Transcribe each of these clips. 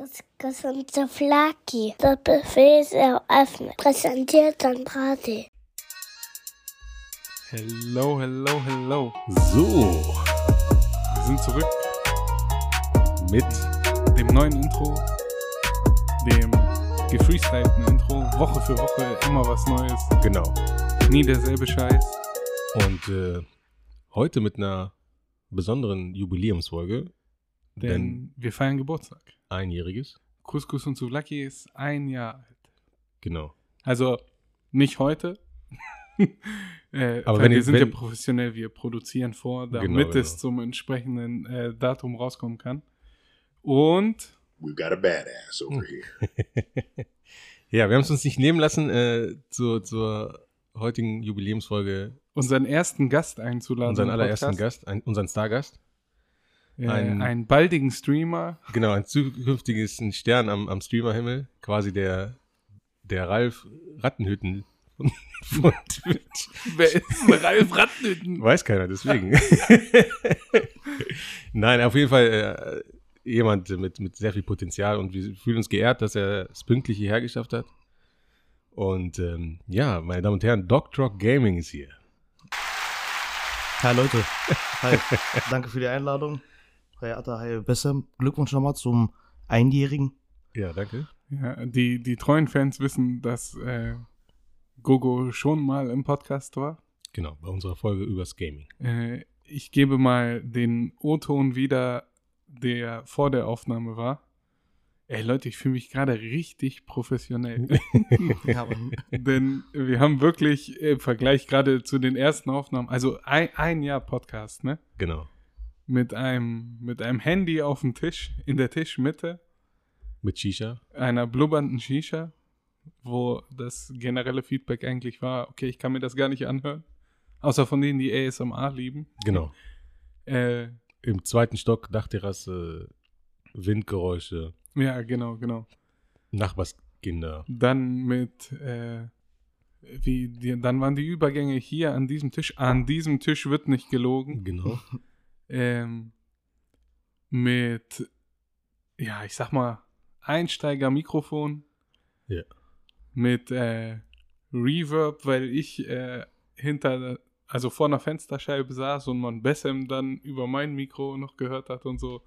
Das gesunde Flaki. Das Buffet ist eröffnet. Präsentiert von Party. Hello, hello, hello. So, Wir sind zurück mit dem neuen Intro, dem gefreestylten Intro. Woche für Woche immer was Neues. genau. Nie derselbe Scheiß. Und äh, heute mit einer besonderen Jubiläumsfolge, Denn denn wir feiern Geburtstag. Einjähriges. Couscous und Souvlaki ist ein Jahr alt. Genau. Also nicht heute. äh, Aber weil wenn wir ihr- sind ja wenn- professionell, wir produzieren vor, damit Genau, genau. es zum entsprechenden äh, Datum rauskommen kann. Und We've got a badass over here. Ja, wir haben es uns nicht nehmen lassen, äh, zur, zur heutigen Jubiläumsfolge unseren ersten Gast einzuladen. unseren allerersten Podcast. Gast, ein, unseren Stargast. Ein- einen baldigen Streamer. Genau, ein zukünftiges Stern am, am Streamerhimmel. Quasi der, der Ralf Rattenhütten von, von Twitch. Wer ist denn Ralf Rattenhütten? Weiß keiner, deswegen. Nein, auf jeden Fall äh, jemand mit, mit sehr viel Potenzial und wir fühlen uns geehrt, dass er es pünktlich hierher geschafft hat. Und ähm, ja, meine Damen und Herren, Doc Rock Gaming ist hier. Hi Leute. Hi. Danke für die Einladung. Atta, hi Bessem. Glückwunsch nochmal zum Einjährigen. Ja, danke. Ja, die, die treuen Fans wissen, dass äh, Gogo schon mal im Podcast war. Genau, bei unserer Folge übers Gaming. Äh, ich gebe mal den O-Ton wieder, der vor der Aufnahme war. Ey Leute, ich fühle mich gerade richtig professionell. Ja, Denn wir haben wirklich im Vergleich gerade zu den ersten Aufnahmen, also ein, ein Jahr Podcast, ne? Genau. Mit einem, mit einem Handy auf dem Tisch, in der Tischmitte, Mit Shisha. einer blubbernden Shisha, wo das generelle Feedback eigentlich war, okay, ich kann mir das gar nicht anhören. Außer von denen, die ASMR lieben. Genau. Äh, Im zweiten Stock, Dachterrasse, Windgeräusche, ja, genau, genau. Nachbarskinder. Dann mit, äh, wie, die, dann waren die Übergänge hier an diesem Tisch. An diesem Tisch wird nicht gelogen. Genau. ähm, mit, ja, ich sag mal, Einsteiger-Mikrofon. Ja. Mit äh, Reverb, weil ich äh, hinter, also vor einer Fensterscheibe saß und man Bessem dann über mein Mikro noch gehört hat und so.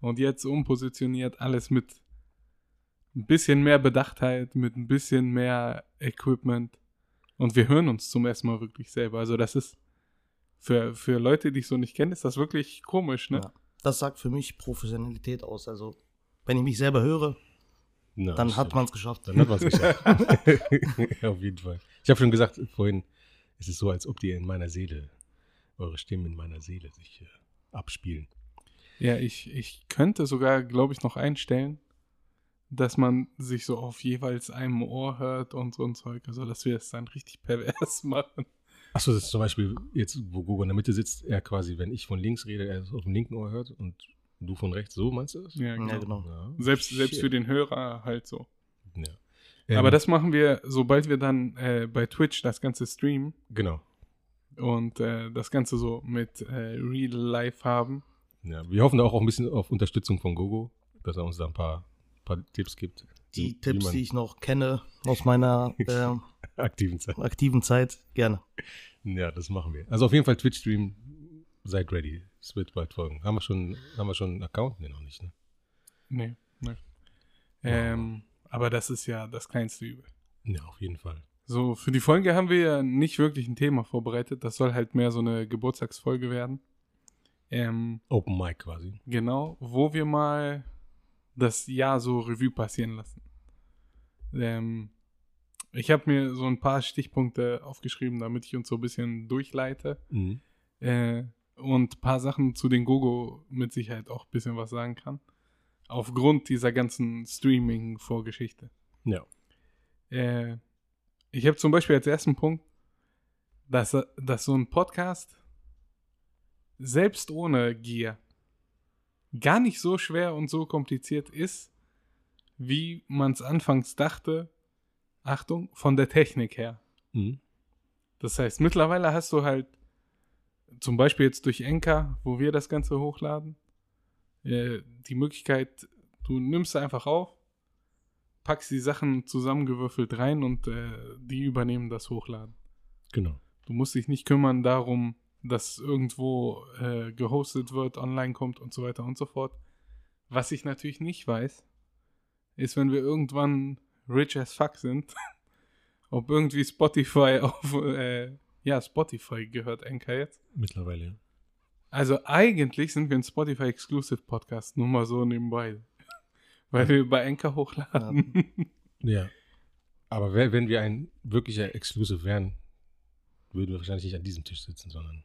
Und jetzt umpositioniert, alles mit ein bisschen mehr Bedachtheit, mit ein bisschen mehr Equipment. Und wir hören uns zum ersten Mal wirklich selber. Also das ist für, für Leute, die ich so nicht kenne, ist das wirklich komisch, ne? Ja. das sagt für mich Professionalität aus. Also, wenn ich mich selber höre, Na, dann hat man es geschafft. Dann hat man es geschafft. Auf jeden Fall. Ich habe schon gesagt vorhin, es ist so, als ob die in meiner Seele, eure Stimmen in meiner Seele sich äh, abspielen. Ja, ich, ich könnte sogar, glaube ich, noch einstellen, dass man sich so auf jeweils einem Ohr hört und so ein Zeug. Also, dass wir es dann richtig pervers machen. Achso, das ist zum Beispiel jetzt, wo Google in der Mitte sitzt, er quasi, wenn ich von links rede, er es auf dem linken Ohr hört und du von rechts, so meinst du das? Ja, genau. Ja, genau. Ja. Selbst, selbst für den Hörer halt so. Ja. Aber Ähm, das machen wir, sobald wir dann äh, bei Twitch das Ganze streamen Genau. und äh, das Ganze so mit äh, Real Life haben. Ja, wir hoffen da auch ein bisschen auf Unterstützung von Gogo, dass er uns da ein paar, paar Tipps gibt. Die wie Tipps, die ich noch kenne aus meiner ähm, aktiven Zeit. aktiven Zeit, gerne. Ja, das machen wir. Also auf jeden Fall Twitch-Stream, seid ready. Es wird bald folgen. Haben wir schon, haben wir schon einen Account? Nee, noch nicht, ne? Nee, nee. Ähm, aber das ist ja das kleinste Übel. Ja, auf jeden Fall. So, für die Folge haben wir ja nicht wirklich ein Thema vorbereitet. Das soll halt mehr so eine Geburtstagsfolge werden. Ähm, Open Mic quasi. genau, wo wir mal das Jahr so Revue passieren lassen. Ähm, ich habe mir so ein paar Stichpunkte aufgeschrieben, damit ich uns so ein bisschen durchleite. Mhm. Äh, und ein paar Sachen zu den Gogo mit Sicherheit auch ein bisschen was sagen kann. Aufgrund dieser ganzen Streaming-Vorgeschichte. Ja. Äh, ich habe zum Beispiel als ersten Punkt, dass, dass so ein Podcast selbst ohne Gier gar nicht so schwer und so kompliziert ist, wie man es anfangs dachte. Achtung, von der Technik her. Mhm. Das heißt, mittlerweile hast du halt zum Beispiel jetzt durch Enka, wo wir das Ganze hochladen, äh, die Möglichkeit, Du nimmst einfach auf, packst die Sachen zusammengewürfelt rein und äh, die übernehmen das Hochladen. Genau. Du musst dich nicht kümmern darum, dass irgendwo äh, gehostet wird, online kommt und so weiter und so fort. Was ich natürlich nicht weiß, ist, wenn wir irgendwann rich as fuck sind, ob irgendwie Spotify auf, äh, ja, Spotify gehört Anchor jetzt. Mittlerweile, ja. Also eigentlich sind wir ein Spotify Exclusive Podcast, nur mal so nebenbei. Weil wir bei Anchor hochladen. Ja. Aber wenn wir ein wirklicher Exclusive wären, würden wir wahrscheinlich nicht an diesem Tisch sitzen, sondern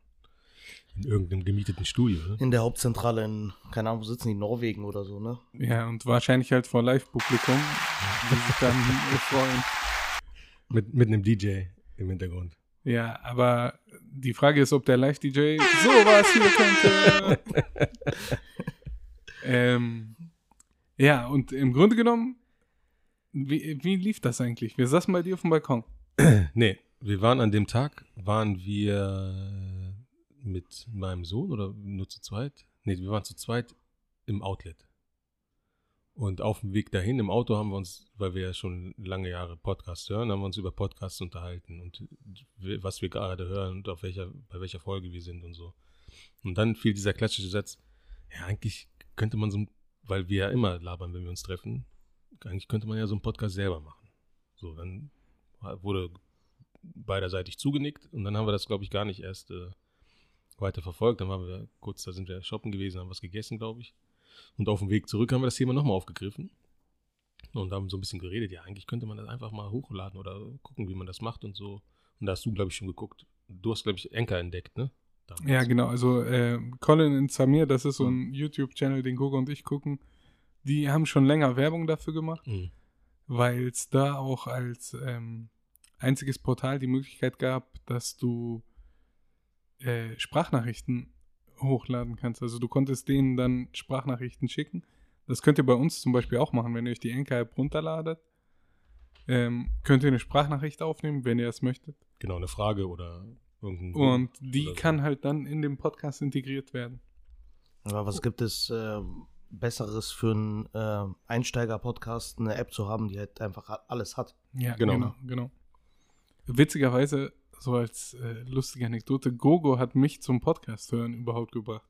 in irgendeinem gemieteten Studio. Ne? In der Hauptzentrale in, keine Ahnung, wo sitzen die, Norwegen oder so, ne? Ja, und wahrscheinlich halt vor Live-Publikum, die sich dann freuen. Mit, mit einem DJ im Hintergrund. Ja, aber die Frage ist, ob der Live-DJ sowas hier könnte. ähm, ja, und im Grunde genommen, wie, wie lief das eigentlich? Wir saßen bei dir auf dem Balkon. Nee, wir waren an dem Tag, waren wir mit meinem Sohn oder nur zu zweit? Nee, wir waren zu zweit im Outlet. Und auf dem Weg dahin im Auto haben wir uns, weil wir ja schon lange Jahre Podcasts hören, haben wir uns über Podcasts unterhalten und was wir gerade hören und auf welcher, bei welcher Folge wir sind und so. Und dann fiel dieser klassische Satz, ja, eigentlich könnte man so, weil wir ja immer labern, wenn wir uns treffen, eigentlich könnte man ja so einen Podcast selber machen. So, dann wurde beiderseitig zugenickt und dann haben wir das, glaube ich, gar nicht erst äh, weiter verfolgt. Dann waren wir kurz, da sind wir shoppen gewesen, haben was gegessen, glaube ich. Und auf dem Weg zurück haben wir das Thema nochmal aufgegriffen und haben so ein bisschen geredet. Ja, eigentlich könnte man das einfach mal hochladen oder gucken, wie man das macht und so. Und da hast du, glaube ich, schon geguckt. Du hast, glaube ich, Enker entdeckt, ne? Damals. Ja, genau. Also äh, Colin und Samir, das ist so ein YouTube-Channel, den Gogo und ich gucken. Die haben schon länger Werbung dafür gemacht, Mhm. weil es da auch als ähm, einziges Portal die Möglichkeit gab, dass du äh, Sprachnachrichten hochladen kannst. Also du konntest denen dann Sprachnachrichten schicken. Das könnt ihr bei uns zum Beispiel auch machen, wenn ihr euch die Anchor-App runterladet. Ähm, könnt ihr eine Sprachnachricht aufnehmen, wenn ihr es möchtet. Genau, eine Frage oder irgendein. Und die so. kann halt dann in dem Podcast integriert werden. Aber was gibt es äh, Besseres für einen äh, Einsteiger-Podcast, eine App zu haben, die halt einfach alles hat? Ja, Genau. genau. genau, Witzigerweise, so als äh, lustige Anekdote, Gogo hat mich zum Podcast hören überhaupt gebracht.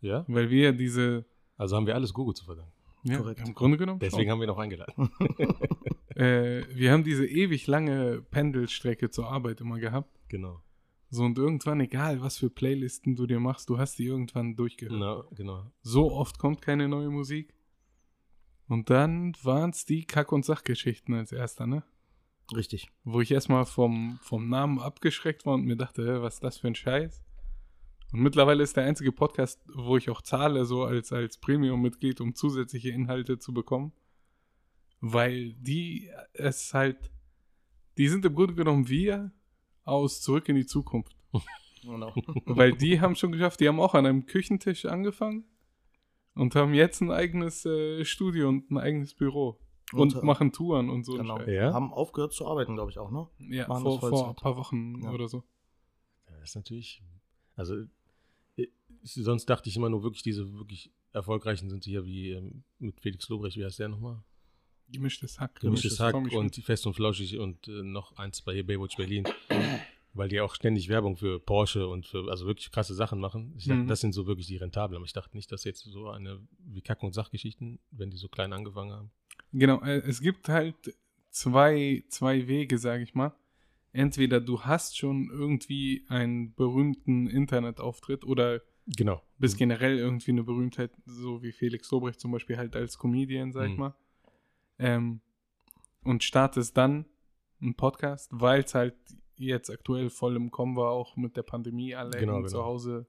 Ja? Weil wir diese, Also haben wir alles Google zu verdanken. ja, Korrekt. im Grunde genommen, Deswegen haben wir ihn auch eingeladen. schon. Äh, wir haben diese ewig lange Pendelstrecke zur Arbeit immer gehabt. genau. So und irgendwann, egal was für Playlisten du dir machst, du hast die irgendwann durchgehört. Na, genau. So oft kommt keine neue Musik. Und dann waren es die Kack- und Sachgeschichten als erster, ne? Richtig. wo ich erstmal vom, vom Namen abgeschreckt war und mir dachte, was ist das für ein Scheiß? Und mittlerweile ist der einzige Podcast, wo ich auch zahle, so als, als Premium-Mitglied, um zusätzliche Inhalte zu bekommen. Weil die es halt, die sind im Grunde genommen wir aus Zurück in die Zukunft. Genau. Weil die haben schon geschafft, die haben auch an einem Küchentisch angefangen und haben jetzt ein eigenes äh, Studio und ein eigenes Büro. Und, Und, äh, machen Touren und so. genau. Ja? Haben aufgehört zu arbeiten, glaube ich auch, ne? Ja, Machen vor, vor ein paar Wochen Ja. oder so. Ja, das ist natürlich. Also, ich, sonst dachte ich immer nur wirklich, diese wirklich erfolgreichen sind hier wie ähm, mit Felix Lobrecht, wie heißt der nochmal? Gemischtes Hack. Gemischtes Hack Tommy und. Fest und Flauschig und äh, noch eins bei hier Baywatch Berlin. Weil die auch ständig Werbung für Porsche und für, also wirklich krasse Sachen machen. Ich dachte, Mhm. das sind so wirklich die rentablen. Aber ich dachte nicht, dass jetzt so eine, wie Kack- und Sachgeschichten, wenn die so klein angefangen haben. Genau, äh, es gibt halt zwei, zwei Wege, sage ich mal. Entweder du hast schon irgendwie einen berühmten Internetauftritt oder Genau. bist generell irgendwie eine Berühmtheit, so wie Felix Lobrecht zum Beispiel halt als Comedian, sag ich Mhm. mal. Ähm, und startest dann einen Podcast, weil es halt jetzt aktuell voll im Kommen war, auch mit der Pandemie, alle Genau, hängen zu genau. Hause.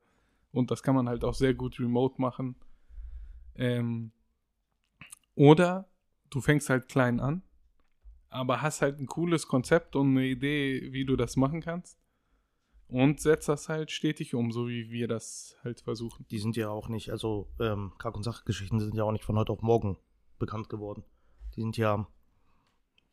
Und das kann man halt auch sehr gut remote machen. Ähm, oder du fängst halt klein an, aber hast halt ein cooles Konzept und eine Idee, wie du das machen kannst. Und setzt das halt stetig um, so wie wir das halt versuchen. Die sind ja auch nicht, also ähm, Kack- und Sachgeschichten sind ja auch nicht von heute auf morgen bekannt geworden. Die sind ja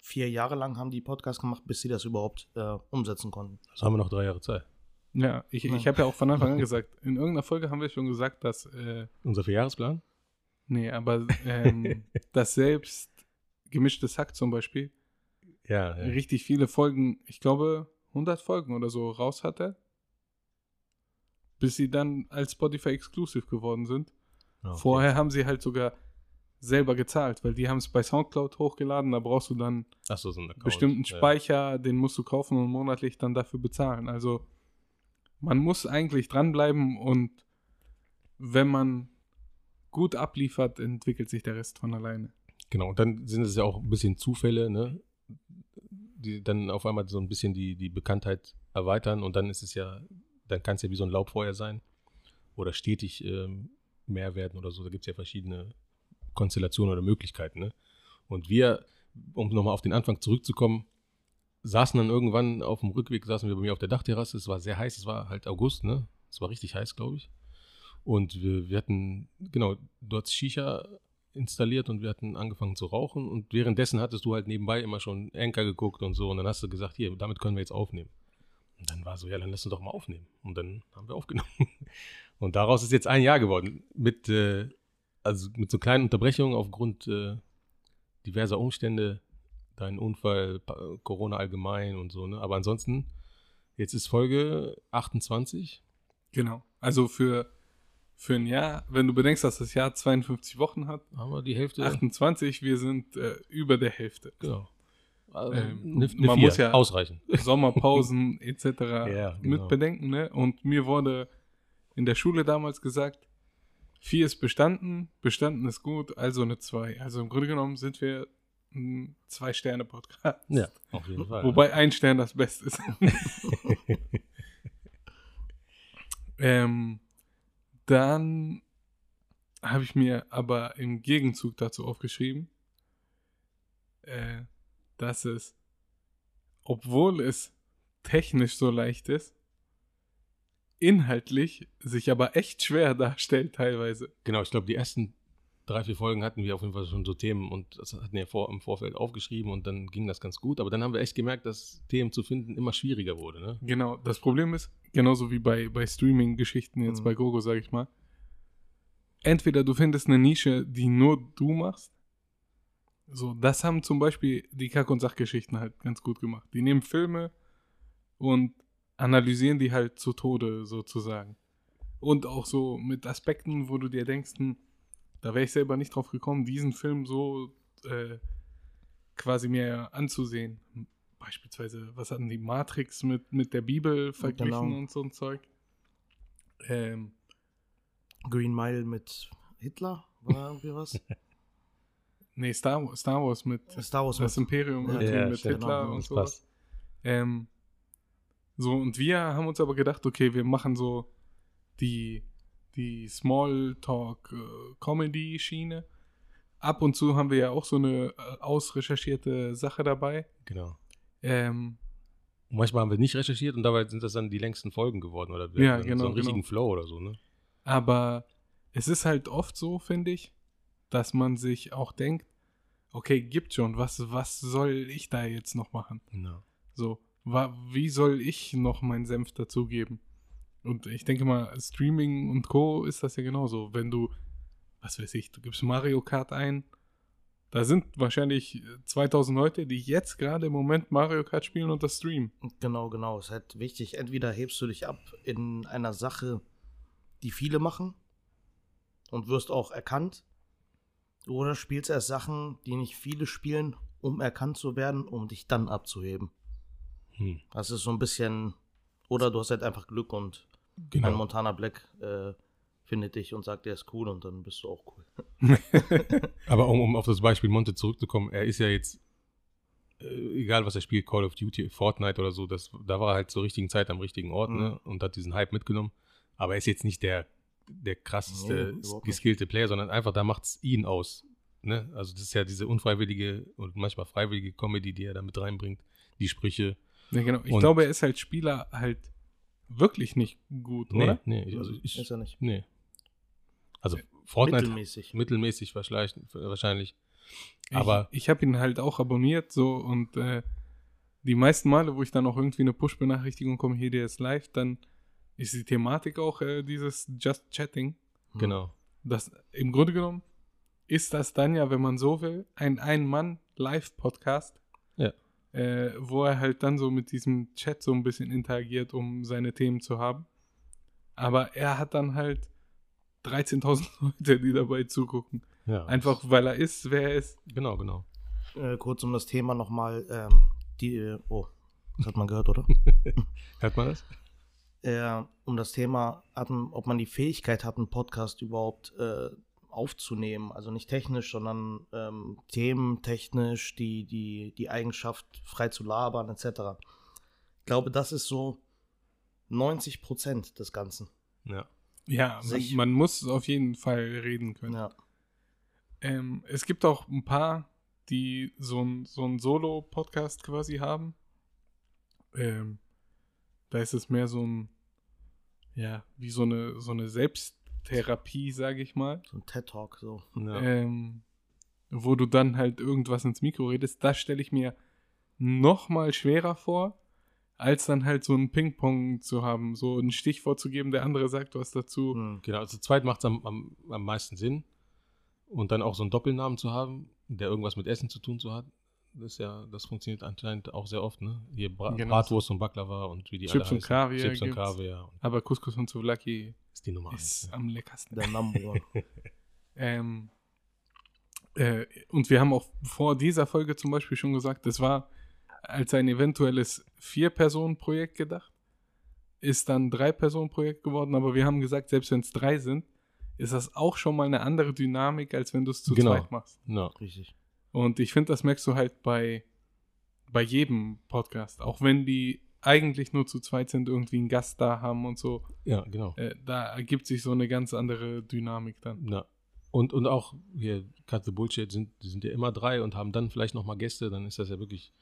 vier Jahre lang haben die Podcast gemacht, bis sie das überhaupt äh, umsetzen konnten. Also haben wir noch drei Jahre Zeit. Ja, ich, Ja. ich habe ja auch von Anfang an gesagt, in irgendeiner Folge haben wir schon gesagt, dass, äh, Unser Vierjahresplan? Nee, aber ähm, dass selbst gemischtes Hack zum Beispiel Ja, ja. richtig viele Folgen, ich glaube 100 Folgen oder so raus hatte, bis sie dann als Spotify Exclusive geworden sind. Okay. Vorher haben sie halt sogar selber gezahlt, weil die haben es bei Soundcloud hochgeladen, da brauchst du dann so, so ein Account. bestimmten ja. Speicher, den musst du kaufen und monatlich dann dafür bezahlen. Also man muss eigentlich dranbleiben und wenn man gut abliefert, entwickelt sich der Rest von alleine. Genau, und dann sind es ja auch ein bisschen Zufälle, ne? Die dann auf einmal so ein bisschen die, die Bekanntheit erweitern und dann ist es ja, dann kann es ja wie so ein Laubfeuer sein oder stetig ähm, mehr werden oder so. Da gibt es ja verschiedene Konstellationen oder Möglichkeiten, ne? Und wir, um nochmal auf den Anfang zurückzukommen, saßen dann irgendwann auf dem Rückweg, saßen wir bei mir auf der Dachterrasse. Es war sehr heiß, es war halt August, ne? Es war richtig heiß, glaube ich. Und wir, wir hatten, genau, dort Shisha installiert und wir hatten angefangen zu rauchen. Und währenddessen hattest du halt nebenbei immer schon Anchor geguckt und so. Und dann hast du gesagt, hier, damit können wir jetzt aufnehmen. Und dann war so, ja, dann lass uns doch mal aufnehmen. Und dann haben wir aufgenommen. Und daraus ist jetzt ein Jahr geworden. Mit, äh, also mit so kleinen Unterbrechungen aufgrund äh, diverser Umstände. Dein Unfall, Corona allgemein und so, ne? Aber ansonsten, jetzt ist Folge 28. Genau. Also für, für ein Jahr, wenn du bedenkst, dass das Jahr 52 Wochen hat, Haben wir die Hälfte. 28, wir sind äh, über der Hälfte. Genau. Also, Ähm, ne, ne man vier, muss ja- ausreichen. Sommerpausen etc. Ja, mit genau. bedenken. Ne? Und mir wurde in der Schule damals gesagt, vier ist bestanden, bestanden ist gut, also eine zwei. Also im Grunde genommen sind wir ein Zwei-Sterne-Podcast. Ja, auf jeden Fall. Wobei ein Stern das Beste ist. ähm, dann habe ich mir aber im Gegenzug dazu aufgeschrieben, äh, dass es, obwohl es technisch so leicht ist, inhaltlich sich aber echt schwer darstellt teilweise. Genau, ich glaube, die ersten drei, vier Folgen hatten wir auf jeden Fall schon so Themen und das hatten wir vor, im Vorfeld aufgeschrieben und dann ging das ganz gut. Aber dann haben wir echt gemerkt, dass Themen zu finden immer schwieriger wurde. Ne? Genau, das Problem ist, genauso wie bei, bei Streaming-Geschichten jetzt Mhm. bei Gogo, sage ich mal, entweder du findest eine Nische, die nur du machst. So, das haben zum Beispiel die Kack- und Sachgeschichten halt ganz gut gemacht. Die nehmen Filme und analysieren die halt zu Tode sozusagen. Und auch so mit Aspekten, wo du dir denkst, hm, da wäre ich selber nicht drauf gekommen, diesen Film so äh, quasi mir anzusehen. Beispielsweise, was hatten die Matrix mit, mit der Bibel verglichen Genau. und so ein Zeug. Ähm, Green Mile mit Hitler? War irgendwie was? nee, Star, Wars- Star Wars mit Star Wars das mit. Imperium Ja, ja, mit. Hitler Genau, und so. Ähm, so, und wir haben uns aber gedacht, okay, wir machen so die, die Smalltalk-Comedy-Schiene. Ab und zu haben wir ja auch so eine äh, ausrecherchierte Sache dabei. Genau. Ähm, Und manchmal haben wir nicht recherchiert und dabei sind das dann die längsten Folgen geworden. Oder wir Ja, genau, So einen richtigen genau. Flow oder so, ne? aber es ist halt oft so, finde ich, dass man sich auch denkt, okay, gibt schon, was, was soll ich da jetzt noch machen? Genau. So, wa, wie soll ich noch meinen Senf dazugeben? Und ich denke mal, Streaming und Co. ist das ja genauso. Wenn du, was weiß ich, du gibst Mario Kart ein, da sind wahrscheinlich 2000 Leute, die jetzt gerade im Moment Mario Kart spielen und das streamen. Genau, genau. Es ist halt wichtig, entweder hebst du dich ab in einer Sache, die viele machen und wirst auch erkannt, oder spielst erst Sachen, die nicht viele spielen, um erkannt zu werden, um dich dann abzuheben. Hm. Das ist so ein bisschen, oder du hast halt einfach Glück und ein Genau. Montana Black äh, findet dich und sagt, der ist cool und dann bist du auch cool. Aber um, um auf das Beispiel Monte zurückzukommen, er ist ja jetzt, äh, egal was er spielt, Call of Duty, Fortnite oder so, das, da war er halt zur richtigen Zeit am richtigen Ort Mhm. ne? und hat diesen Hype mitgenommen. Aber er ist jetzt nicht der, der Nee, krasseste, nicht. geskillte Player, sondern einfach, da macht es ihn aus. Ne? Also das ist ja diese unfreiwillige und manchmal freiwillige Comedy, die er da mit reinbringt, die Sprüche. Ja, genau. Ich Und- glaube, er ist halt Spieler halt wirklich nicht gut, Nee, oder? nee, ich- also ich, ist er nicht. nee. Also Fortnite Mittelmäßig. mittelmäßig wahrscheinlich, wahrscheinlich. Ich- Aber ich, habe ihn halt auch abonniert so und äh, die meisten Male, wo ich dann auch irgendwie eine Push-Benachrichtigung komme, hier der ist live, dann ist die Thematik auch äh, dieses Just Chatting. genau. Das im Grunde genommen ist das dann ja, wenn man so will, ein Ein-Mann-Live-Podcast. Ja. Äh, wo er halt dann so mit diesem Chat so ein bisschen interagiert, um seine Themen zu haben. Aber er hat dann halt 13.000 Leute, die dabei zugucken. Ja. Einfach weil er ist, wer er ist. Genau, genau. Äh, kurz um das Thema nochmal, ähm, die, äh, oh, das hat man gehört, oder? Hört man das? äh, um das Thema, ob man die Fähigkeit hat, einen Podcast überhaupt äh, aufzunehmen. Also nicht technisch, sondern ähm, thementechnisch, die, die, die Eigenschaft, frei zu labern, etc. Ich glaube, das ist so 90 Prozent des Ganzen. Ja. Ja, man, man muss auf jeden Fall reden können. Ja. Ähm, es gibt auch ein paar, die so ein, so ein Solo-Podcast quasi haben. Ähm, da ist es mehr so ein, ja, wie so eine, so eine Selbsttherapie, sage ich mal. So ein TED-Talk, so. ja. Ähm, wo du dann halt irgendwas ins Mikro redest. Das stelle ich mir noch mal schwerer vor, als dann halt so ein Ping-Pong zu haben, so ein Stichwort zu geben, der andere sagt was dazu. Hm. Genau, also zu zweit macht es am, am, am meisten Sinn. Und dann auch so einen Doppelnamen zu haben, der irgendwas mit Essen zu tun zu hat. Das ist ja, das funktioniert anscheinend auch sehr oft, ne? Hier Bra Genau. Bratwurst und Baklava und wie die Chips alle und heißen. Kaviar Chips und. Kaviar. Und Aber Couscous und Souvlaki ist die Nummer ist eins. ne? am leckersten. Der Number One. Ähm, äh, und wir haben auch vor dieser Folge zum Beispiel schon gesagt, das war als ein eventuelles Vier-Personen-Projekt gedacht, ist dann Drei-Personen-Projekt geworden, aber wir haben gesagt, selbst wenn es drei sind, ist das auch schon mal eine andere Dynamik, als wenn du es zu Genau. zweit machst. Ja. Richtig. Und ich finde, das merkst du halt bei, bei jedem Podcast, auch wenn die eigentlich nur zu zweit sind, irgendwie einen Gast da haben und so, ja, genau. äh, da ergibt sich so eine ganz andere Dynamik dann. Ja. Und, und auch hier, Cut the Bullshit, sind, die sind ja immer drei und haben dann vielleicht nochmal Gäste, dann ist das ja wirklich,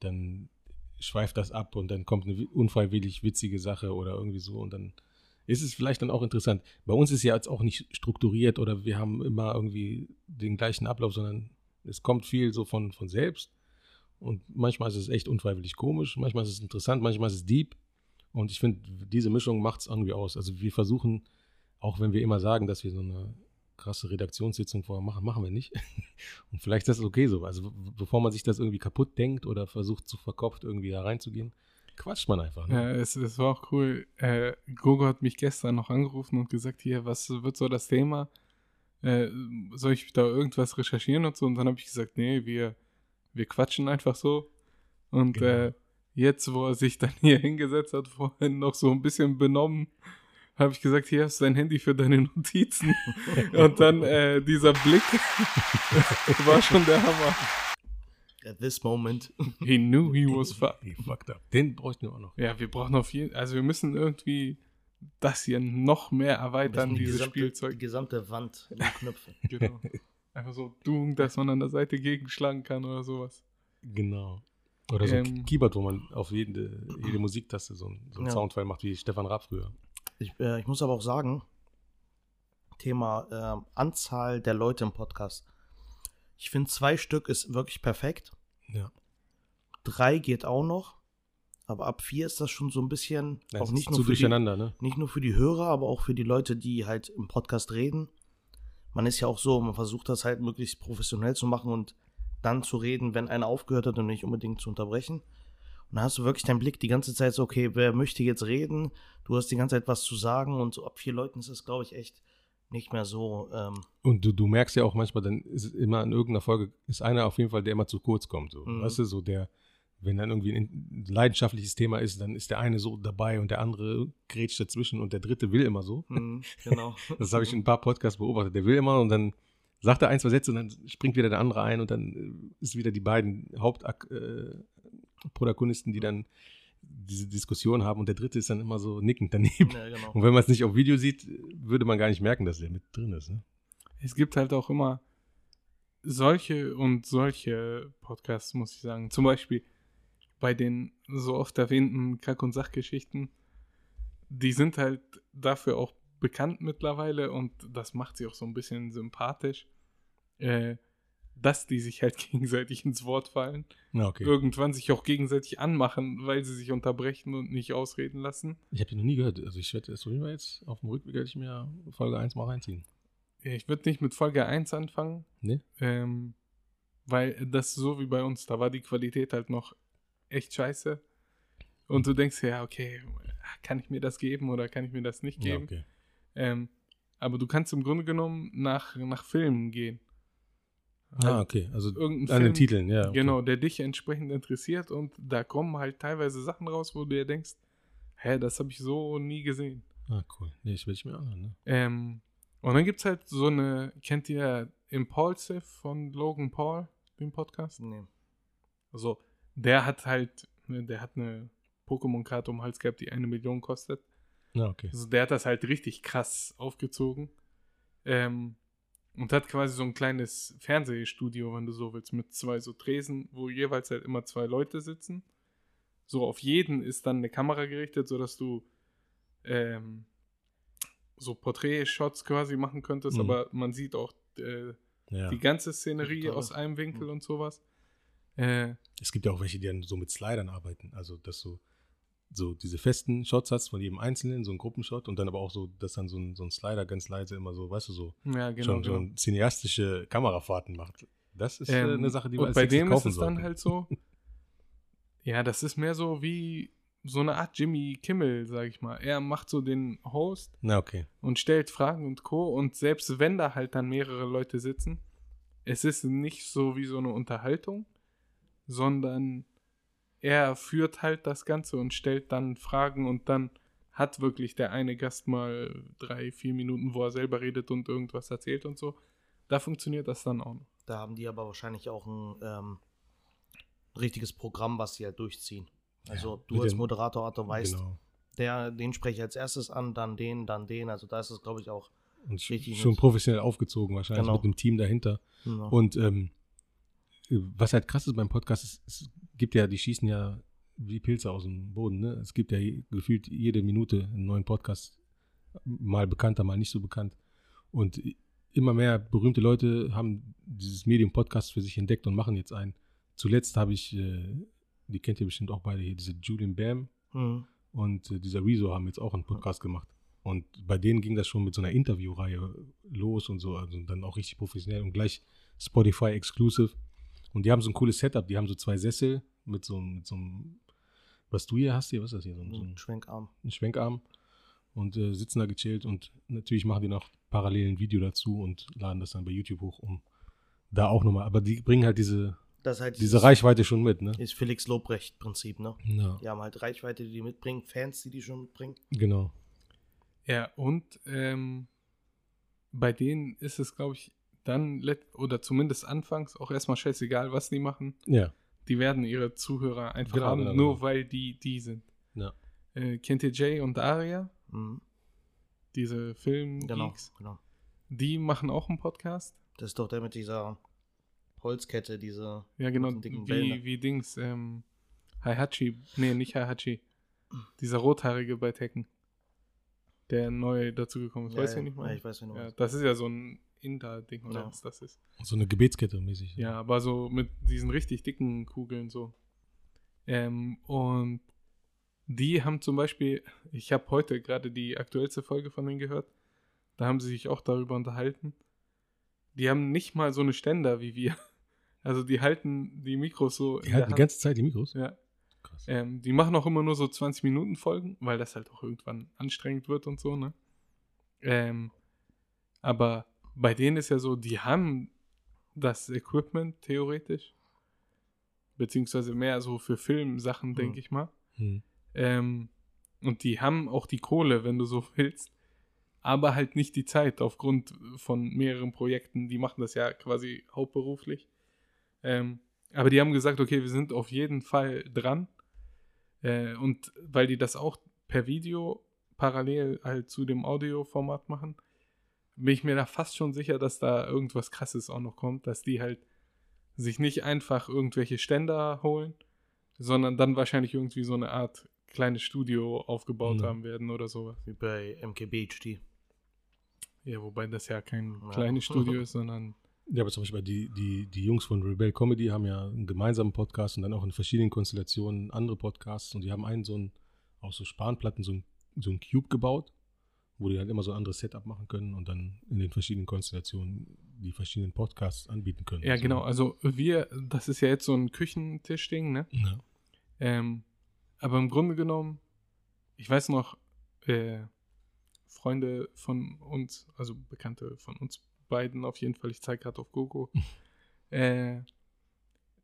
dann schweift das ab und dann kommt eine wi- unfreiwillig witzige Sache oder irgendwie so und dann ist es vielleicht dann auch interessant. Bei uns ist ja jetzt auch nicht strukturiert oder wir haben immer irgendwie den gleichen Ablauf, sondern es kommt viel so von, von selbst und manchmal ist es echt unfreiwillig komisch, manchmal ist es interessant, manchmal ist es deep und ich finde, diese Mischung macht es irgendwie aus. Also wir versuchen, auch wenn wir immer sagen, dass wir so eine krasse Redaktionssitzung vorher machen, machen wir nicht. Und vielleicht ist das okay so. Also be- bevor man sich das irgendwie kaputt denkt oder versucht zu verkopft irgendwie da reinzugehen, quatscht man einfach. Ja, Ne? es, es war auch cool. Äh, Gogo hat mich gestern noch angerufen und gesagt, hier, was wird so das Thema? Äh, soll ich da irgendwas recherchieren und so? Und dann habe ich gesagt, nee, wir, wir quatschen einfach so. Und Genau. äh, jetzt, wo er sich dann hier hingesetzt hat, vorhin noch so ein bisschen benommen, habe ich gesagt, hier hast du dein Handy für deine Notizen. und dann äh, dieser Blick war schon der Hammer. At this moment. He knew he was fucked. He fucked up. Den bräuchten wir auch noch. Ja, wir brauchen auf jeden also wir müssen irgendwie das hier noch mehr erweitern, Die dieses gesamte- Die Spielzeug. gesamte Wand mit Knöpfen. Genau. Einfach so dumm, dass man an der Seite gegenschlagen kann oder sowas. Genau. Oder so ein Ähm. Keyboard, wo man auf jede, jede Musiktaste so, ein- so einen Ja. Soundfile macht, wie Stefan Raab früher. Ich, äh, ich muss aber auch sagen, Thema ähm, Anzahl der Leute im Podcast. Ich finde, zwei Stück ist wirklich perfekt. Ja. Drei geht auch noch. Aber ab vier ist das schon so ein bisschen, Das auch nicht nur, für die, durcheinander, ne? nicht nur für die Hörer, aber auch für die Leute, die halt im Podcast reden. Man ist ja auch so, man versucht das halt möglichst professionell zu machen und dann zu reden, wenn einer aufgehört hat und nicht unbedingt zu unterbrechen. Und da hast du wirklich deinen Blick die ganze Zeit so, okay, wer möchte jetzt reden? Du hast die ganze Zeit was zu sagen und so ab vier Leuten ist das, glaube ich, echt nicht mehr so. Ähm, Und du, du merkst ja auch manchmal, dann ist es immer in irgendeiner Folge, ist einer auf jeden Fall, der immer zu kurz kommt. So. Mhm. Weißt du, so der, wenn dann irgendwie ein leidenschaftliches Thema ist, dann ist der eine so dabei und der andere grätscht dazwischen und der dritte will immer so. hm, genau. Das habe ich in ein paar Podcasts beobachtet. Der will immer und dann sagt er ein, zwei Sätze und dann springt wieder der andere ein und dann äh, ist wieder die beiden Hauptprotagonisten, die dann diese Diskussion haben und der dritte ist dann immer so nickend daneben. ja, genau. Und wenn man es nicht auf Video sieht, würde man gar nicht merken, dass der mit drin ist. Ne? Es gibt halt auch immer solche und solche Podcasts, muss ich sagen. Zum Beispiel bei den so oft erwähnten Kack- und Sachgeschichten. Die sind halt dafür auch bekannt mittlerweile und das macht sie auch so ein bisschen sympathisch, äh, dass die sich halt gegenseitig ins Wort fallen. Okay. Irgendwann sich auch gegenseitig anmachen, weil sie sich unterbrechen und nicht ausreden lassen. Ich habe die noch nie gehört. Also ich werde das auf jetzt auf dem Rückweg werde ich mir Folge 1 mal reinziehen. Ich würde nicht mit Folge 1 anfangen, Ne? ähm, weil das so wie bei uns, da war die Qualität halt noch echt scheiße. Und du denkst ja, okay, kann ich mir das geben oder kann ich mir das nicht Ja, geben? okay. ähm, aber du kannst im Grunde genommen nach, nach Filmen gehen. Ah, okay. Also Irgendein an den Film, Titeln, ja. Okay. Genau, der dich entsprechend interessiert und da kommen halt teilweise Sachen raus, wo du dir denkst, hä, das habe ich so nie gesehen. Ah, cool. Nee, ich will ich mir anhören, ne? Ähm, und dann gibt es halt so eine, kennt ihr Impulsive von Logan Paul, den Podcast? Nee. Also, der hat halt, ne, der hat eine Pokémon-Karte um den Hals gehabt, die eine Million kostet. Ja, okay. Also, der hat das halt richtig krass aufgezogen. Ähm, und hat quasi so ein kleines Fernsehstudio, wenn du so willst, mit zwei so Tresen, wo jeweils halt immer zwei Leute sitzen. So auf jeden ist dann eine Kamera gerichtet, sodass du ähm, so Porträt-Shots quasi machen könntest, Mhm. aber man sieht auch äh, Ja. die ganze Szenerie aus einem Winkel Mhm. und sowas. Äh, Es gibt ja auch welche, die dann so mit Slidern arbeiten. Also, dass du so diese festen Shots hast von jedem Einzelnen, so ein Gruppenshot und dann aber auch so, dass dann so ein, so ein Slider ganz leise immer so, weißt du, so ja, genau. schon, genau. schon cineastische Kamerafahrten macht. Das ist äh, Ähm, eine Sache, die wir und als bei dem ist es dann halt so, ja, das ist mehr so wie so eine Art Jimmy Kimmel, sag ich mal. Er macht so den Host Na, okay. und stellt Fragen und Co. Und selbst wenn da halt dann mehrere Leute sitzen, es ist nicht so wie so eine Unterhaltung, sondern er führt halt das Ganze und stellt dann Fragen und dann hat wirklich der eine Gast mal drei, vier Minuten, wo er selber redet und irgendwas erzählt und so. Da funktioniert das dann auch noch. Da haben die aber wahrscheinlich auch ein ähm, richtiges Programm, was sie halt durchziehen. Also Ja, du als den- Moderator, Otto, weißt, Genau. der, den spreche ich als erstes an, dann den, dann den. Also da ist es, glaube ich, auch. Und Richtig schon professionell aufgezogen, wahrscheinlich Genau. mit einem Team dahinter. Ja. Und ähm, was halt krass ist beim Podcast, ist, es gibt ja, die schießen ja wie Pilze aus dem Boden. Ne? Es gibt ja gefühlt jede Minute einen neuen Podcast, mal bekannter, mal nicht so bekannt. Und immer mehr berühmte Leute haben dieses Medium Podcast für sich entdeckt und machen jetzt einen. Zuletzt habe ich, äh, die kennt ihr bestimmt auch beide hier, diese Julian Bam Mhm. und äh, dieser Rezo haben jetzt auch einen Podcast gemacht. Und bei denen ging das schon mit so einer Interviewreihe los und so, also dann auch richtig professionell und gleich Spotify exclusive. Und die haben so ein cooles Setup. Die haben so zwei Sessel mit so, einem- mit so einem, was du hier hast hier, was ist das hier? So, ein- so ein, Schwenkarm. ein Schwenkarm. Und äh, sitzen da gechillt und natürlich machen die noch parallel ein Video dazu und laden das dann bei YouTube hoch, um da auch nochmal. Aber die bringen halt diese, halt diese Reichweite schon mit, ne? Ist Felix Lobrecht-Prinzip, ne? Ja, Die haben halt Reichweite, die die mitbringen, Fans, die die schon mitbringen. genau. Ja, und ähm, bei denen ist es, glaube ich, dann, oder zumindest anfangs, auch erstmal scheißegal, was die machen. Ja, Die werden ihre Zuhörer einfach Genau, haben, genau, nur weil die die sind. ja. Äh, kennt ihr Jay und Aria? Mhm. Diese Filmgeeks? Genau, genau. Die machen auch einen Podcast. Das ist doch der mit dieser Holzkette, diese. Ja, genau, dicken wie, wie Dings, ähm, Heihachi, nee, nicht Heihachi. Dieser Rothaarige bei Tekken. Der neu dazugekommen ist. Ja, weißt du ja, nicht ja, mal? ich weiß, du Ja, das ist ja so ein Inter-Ding, oder Ja. was das ist. So eine Gebetskette mäßig. Ja, aber so mit diesen richtig dicken Kugeln so. Ähm, und die haben zum Beispiel, ich habe heute gerade die aktuellste Folge von denen gehört, da haben sie sich auch darüber unterhalten. Die haben nicht mal so eine Ständer wie wir. Also die halten die Mikros so. Die halten die ganze Zeit die Mikros? Ja. Krass. Ähm, die machen auch immer nur so 20 Minuten Folgen, weil das halt auch irgendwann anstrengend wird und so, ne? Ähm, aber bei denen ist ja so, die haben das Equipment theoretisch, beziehungsweise mehr so für Filmsachen, denke Hm. ich mal. Hm. Ähm, und die haben auch die Kohle, wenn du so willst, aber halt nicht die Zeit aufgrund von mehreren Projekten. Die machen das ja quasi hauptberuflich. Ähm, aber die haben gesagt, okay, wir sind auf jeden Fall dran. Äh, und weil die das auch per Video parallel halt zu dem Audioformat machen, bin ich mir da fast schon sicher, dass da irgendwas Krasses auch noch kommt, dass die halt sich nicht einfach irgendwelche Ständer holen, sondern dann wahrscheinlich irgendwie so eine Art kleines Studio aufgebaut Ja. haben werden oder sowas. Wie bei MKBHD. Ja, wobei das ja kein Ja. kleines Studio ist, sondern Ja, aber zum Beispiel die, die, die Jungs von Rebel Comedy haben ja einen gemeinsamen Podcast und dann auch in verschiedenen Konstellationen andere Podcasts und die haben einen so einen, aus so Spanplatten, so einen, so einen Cube gebaut wo die halt immer so ein anderes Setup machen können und dann in den verschiedenen Konstellationen die verschiedenen Podcasts anbieten können. Ja, So. genau. Also wir, das ist ja jetzt so ein Küchentischding, ne? Ja. Ähm, aber im Grunde genommen, ich weiß noch, äh, Freunde von uns, also Bekannte von uns beiden auf jeden Fall, ich zeige gerade auf Gogo, äh,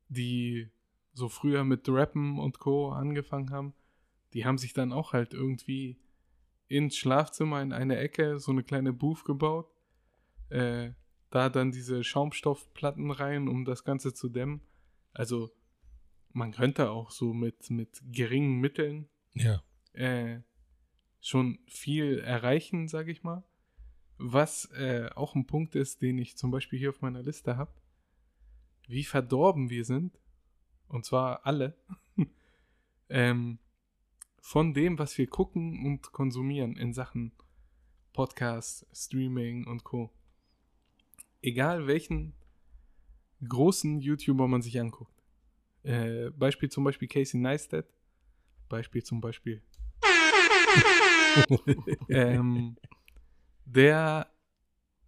die so früher mit Rappen und Co. angefangen haben, die haben sich dann auch halt irgendwie ins Schlafzimmer in eine Ecke so eine kleine Booth gebaut, äh, da dann diese Schaumstoffplatten rein, um das Ganze zu dämmen. Also man könnte auch so mit, mit geringen Mitteln ja. äh, schon viel erreichen, sage ich mal. Was äh, auch ein Punkt ist, den ich zum Beispiel hier auf meiner Liste habe, wie verdorben wir sind, und zwar alle, ähm, von dem, was wir gucken und konsumieren in Sachen Podcast, Streaming und Co. Egal welchen großen YouTuber man sich anguckt. Äh, Beispiel zum Beispiel Casey Neistat. Beispiel zum Beispiel. ähm, der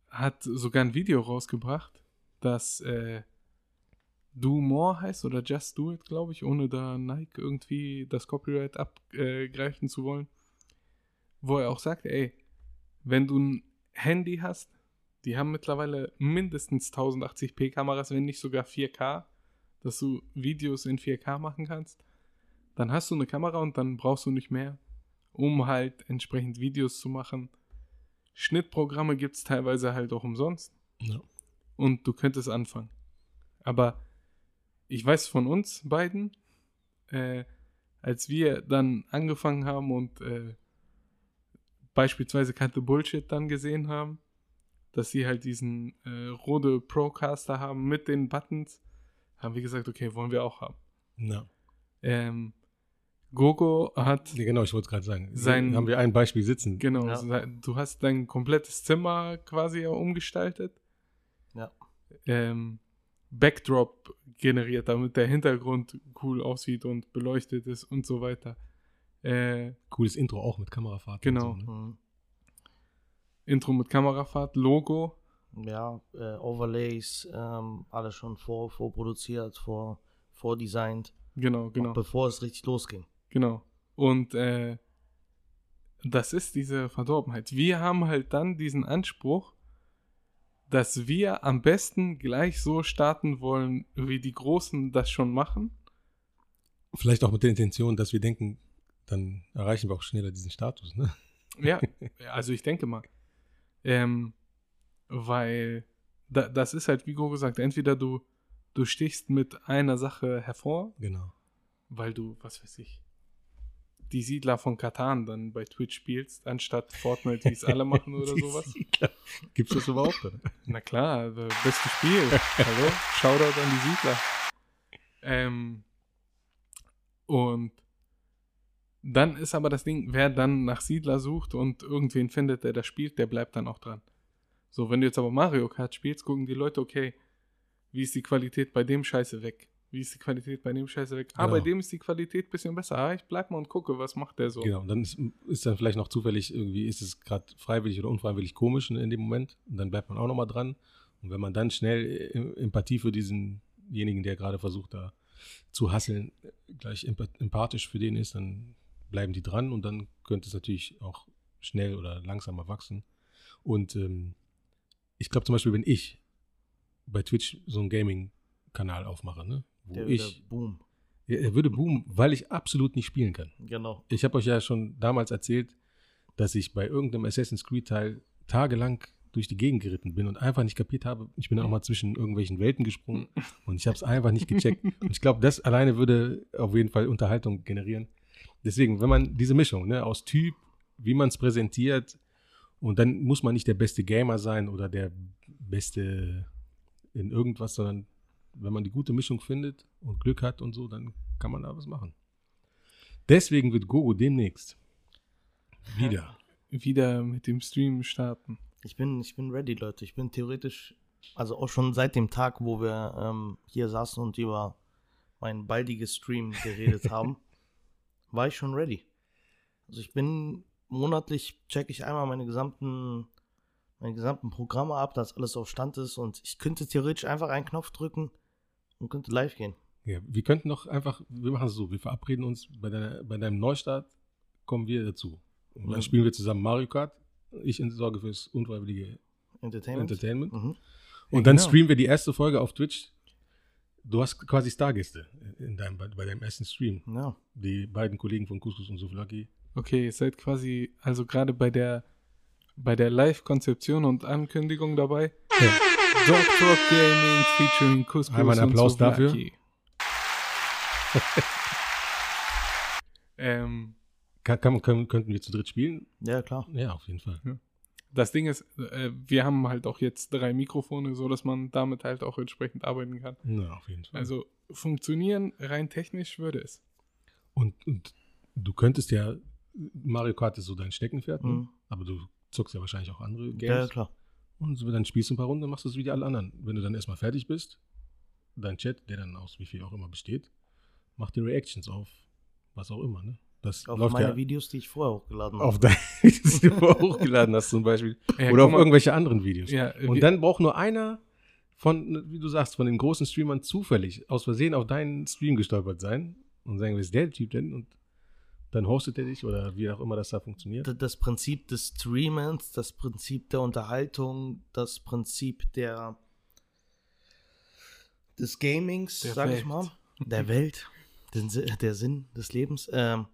hat sogar ein Video rausgebracht, das äh, Do More heißt oder Just Do It, glaube ich, ohne da Nike irgendwie das Copyright abgreifen zu wollen. Wo er auch sagt, ey, wenn du ein Handy hast, die haben mittlerweile mindestens 1080p Kameras, wenn nicht sogar 4K, dass du Videos in 4K machen kannst. Dann hast du eine Kamera und dann brauchst du nicht mehr, um halt entsprechend Videos zu machen. Schnittprogramme gibt es teilweise halt auch umsonst ja. und du könntest anfangen. Aber ich weiß von uns beiden, äh, als wir dann angefangen haben und äh, beispielsweise Kante Bullshit dann gesehen haben, dass sie halt diesen äh, Rode Procaster haben mit den Buttons, haben wir gesagt, okay, wollen wir auch haben. ja. Ähm, Gogo hat Ja, genau, ich wollte gerade sagen. Sein- haben wir ein Beispiel sitzen. Genau, Ja. du hast dein komplettes Zimmer quasi ja umgestaltet. Ja. Ähm, Backdrop generiert, damit der Hintergrund cool aussieht und beleuchtet ist und so weiter. Äh, Cooles Intro auch mit Kamerafahrt. Genau. So, ne? Mhm. Intro mit Kamerafahrt, Logo, Ja, äh, Overlays, ähm, alles schon vor, vorproduziert, vor, vordesignt, genau, genau, bevor es richtig losging. genau. Und äh, das ist diese Verdorbenheit. Wir haben halt dann diesen Anspruch, dass wir am besten gleich so starten wollen, wie die Großen das schon machen. Vielleicht auch mit der Intention, dass wir denken, dann erreichen wir auch schneller diesen Status. Ne? Ja, also ich denke mal. Ähm, weil da, das ist halt, wie Go gesagt, entweder du, du stichst mit einer Sache hervor, Genau. weil du, was weiß ich, die Siedler von Katan dann bei Twitch spielst, anstatt Fortnite, wie es alle machen oder sowas. Gibt es das überhaupt? Oder? Na klar, das beste Spiel. Hallo? Shoutout an die Siedler. Ähm, und dann ist aber das Ding, wer dann nach Siedler sucht und irgendwen findet, der das spielt, der bleibt dann auch dran. So, wenn du jetzt aber Mario Kart spielst, gucken die Leute, okay, wie ist die Qualität bei dem Scheiße weg? Wie ist die Qualität bei dem Scheiße weg? Ah, Genau. bei dem ist die Qualität ein bisschen besser. Ah, ich bleib mal und gucke, was macht der so. Genau. Und dann ist, ist dann vielleicht noch zufällig irgendwie, ist es gerade freiwillig oder unfreiwillig komisch in, dem Moment. Und dann bleibt man auch nochmal dran. Und wenn man dann schnell äh, Empathie für diesenjenigen, der gerade versucht, da zu hasseln, gleich empa- empathisch für den ist, dann bleiben die dran und dann könnte es natürlich auch schnell oder langsamer wachsen. Und ähm, ich glaube zum Beispiel, wenn ich bei Twitch so einen Gaming-Kanal aufmache, ne, wo Der ich, wieder Boom. ja, er würde boomen, weil ich absolut nicht spielen kann. Genau. Ich habe euch ja schon damals erzählt, dass ich bei irgendeinem Assassin's Creed-Teil tagelang durch die Gegend geritten bin und einfach nicht kapiert habe. Ich bin auch mal zwischen irgendwelchen Welten gesprungen und ich habe es einfach nicht gecheckt. Und ich glaube, das alleine würde auf jeden Fall Unterhaltung generieren. Deswegen, wenn man diese Mischung ne, aus Typ, wie man es präsentiert, und dann muss man nicht der beste Gamer sein oder der beste in irgendwas, sondern wenn man die gute Mischung findet und Glück hat und so, dann kann man da was machen. Deswegen wird Gogo demnächst wieder. Wieder mit dem Stream starten. Ich bin, ich bin ready, Leute. Ich bin theoretisch, also auch schon seit dem Tag, wo wir ähm, hier saßen und über mein baldiges Stream geredet haben, war ich schon ready. Also ich bin monatlich checke ich einmal meine gesamten, meine gesamten Programme ab, dass alles auf Stand ist und ich könnte theoretisch einfach einen Knopf drücken und könnte live gehen. Ja, wir könnten doch einfach, wir machen es so, wir verabreden uns bei, deiner, bei deinem Neustart, kommen wir dazu. Und dann Ja. spielen wir zusammen Mario Kart. Ich sorge fürs unfreiwillige Entertainment. Entertainment. Mhm. Und Ja, dann genau. streamen wir die erste Folge auf Twitch. Du hast quasi Stargäste in deinem, bei, bei deinem ersten Stream. Ja. Die beiden Kollegen von Couscous und Souvlaki. Okay, ihr seid quasi, also gerade bei der bei der Live-Konzeption und Ankündigung dabei. Ja. Dog Gaming featuring Couscous Einmal einen Applaus dafür. Ähm, Kann, kann, können, könnten wir zu dritt spielen? ja, klar. Ja, auf jeden Fall. das Ding ist, äh, wir haben halt auch jetzt drei Mikrofone, so dass man damit halt auch entsprechend arbeiten kann. Ja, auf jeden Fall. Also funktionieren rein technisch würde es. und, und du könntest ja, Mario Kart ist so dein Steckenpferd, ne? Mhm. aber du zockst ja wahrscheinlich auch andere Games. Ja, klar. Und so, dann spielst du ein paar Runden, machst du es wie die alle anderen. Wenn du dann erstmal fertig bist, dein Chat, der dann aus wie viel auch immer besteht, macht die Reactions auf was auch immer. Ne? Das Auf läuft meine ja Videos, die ich vorher hochgeladen habe. auf deine Videos, die du vorher hochgeladen hast zum Beispiel. Ja, Oder auf mal, irgendwelche anderen Videos. Ja, Und dann braucht nur einer von, wie du sagst, von den großen Streamern zufällig aus Versehen auf deinen Stream gestolpert sein und sagen, wer ist der Typ denn? Und dann hostet er dich oder wie auch immer das da funktioniert. Das Prinzip des Streamens, das Prinzip der Unterhaltung, das Prinzip der des Gamings, Der sag ich Welt. mal, der Welt, den, der Sinn des Lebens, ähm,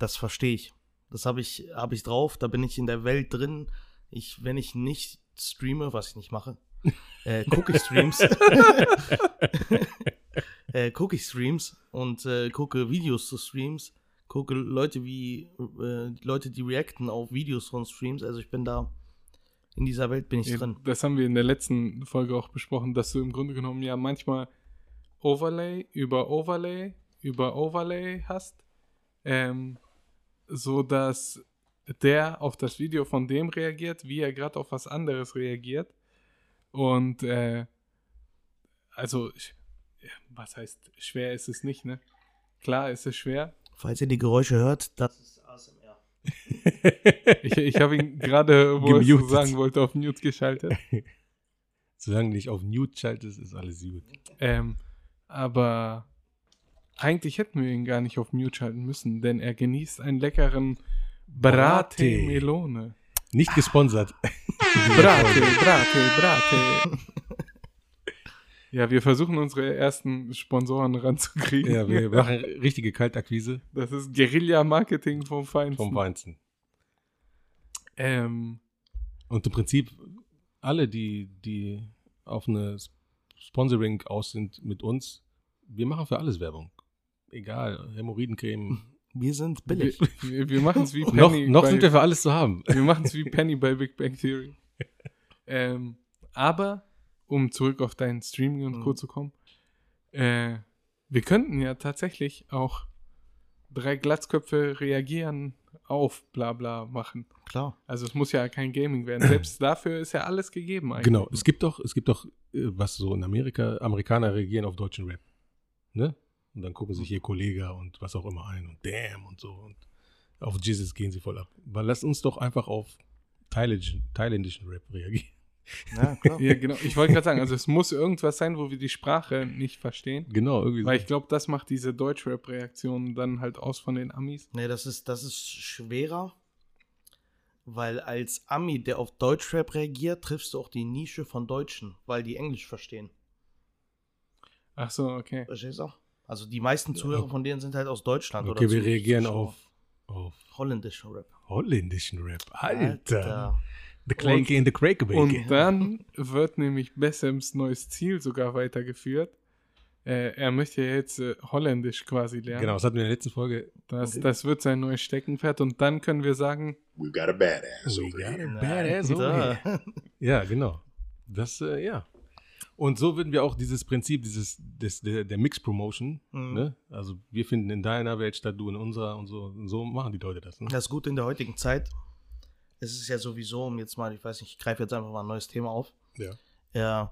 das verstehe ich. Das habe ich, habe ich drauf, da bin ich in der Welt drin. Ich, wenn ich nicht streame, was ich nicht mache, äh, gucke ich Streams. äh, gucke ich Streams und äh, gucke Videos zu Streams, gucke Leute wie äh, Leute, die reacten auf Videos von Streams. Also ich bin da in dieser Welt bin ich Ja, drin. Das haben wir in der letzten Folge auch besprochen, dass du im Grunde genommen ja manchmal Overlay über Overlay über Overlay hast, ähm, so dass der auf das Video von dem reagiert, wie er gerade auf was anderes reagiert. Und äh, also, was heißt, schwer ist es nicht, ne? Klar ist es schwer. Falls ihr die Geräusche hört, das ist ASMR. Ich, ich habe ihn gerade, wo Gemutet. sagen wollte, auf Mute geschaltet. Solange du nicht auf Mute schaltest, ist alles gut. Ähm, aber eigentlich hätten wir ihn gar nicht auf Mute schalten müssen, denn er genießt einen leckeren Brate. Melone. Nicht gesponsert. Brate, Brate, Brate. Ja, wir versuchen unsere ersten Sponsoren ranzukriegen. ja, wir machen richtige Kaltakquise Das ist Guerilla-Marketing vom Feinsten. vom Weinzen. Ähm, Und im Prinzip alle, die, die auf eine Sponsoring aus sind mit uns, wir machen für alles Werbung. Egal, Hämorrhoidencreme. Wir sind wir billig. wir, wir machen es wie Penny. noch noch bei, sind wir für alles zu haben. Wir machen es wie Penny bei Big Bang Theory. ähm, aber, um zurück auf dein Streaming und Co. Mhm. zu kommen, äh, wir könnten ja tatsächlich auch drei Glatzköpfe reagieren auf bla bla machen. Klar. Also es muss ja kein Gaming werden. Selbst dafür ist ja alles gegeben eigentlich. Genau, es gibt doch, es gibt doch, äh, was so in Amerika, Amerikaner reagieren auf deutschen Rap. Ne? Und dann gucken sich ihr Kollege und was auch immer ein und damn und so. Und auf Jesus gehen sie voll ab. Weil lass uns doch einfach auf thailändischen, thailändischen Rap reagieren. Ja, klar. Ja, genau. Ich wollte gerade sagen, also es muss irgendwas sein, wo wir die Sprache nicht verstehen. Genau, irgendwie Weil so. ich glaube, das macht diese Deutschrap-Reaktion dann halt aus von den Amis. Nee, das ist, das ist schwerer, weil als Ami, der auf Deutschrap reagiert, triffst du auch die Nische von Deutschen, weil die Englisch verstehen. Ach so, okay. Verstehst du? Also die meisten Zuhörer von denen sind halt aus Deutschland Okay, oder wir reagieren auf, auf holländischen Rap. holländischen Rap. Alter. Alter. The Clanky and the Cracker Und dann wird nämlich Bessems neues Ziel sogar weitergeführt. Äh, er möchte ja jetzt äh, Holländisch quasi lernen. Genau, das hatten wir in der letzten Folge. Das, das wird sein neues Steckenpferd. Und dann können wir sagen, We've got a badass We over got a badass over here. Ja, genau. Das, äh, ja. Und so würden wir auch dieses Prinzip, dieses, des, der, der Mix-Promotion, Mhm. ne? Also wir finden in deiner Welt statt du in unserer und so, und so machen die Leute das, ne? Das Gute in der heutigen Zeit, es ist ja sowieso, um jetzt mal, ich weiß nicht, ich greife jetzt einfach mal ein neues Thema auf. Ja. Ja,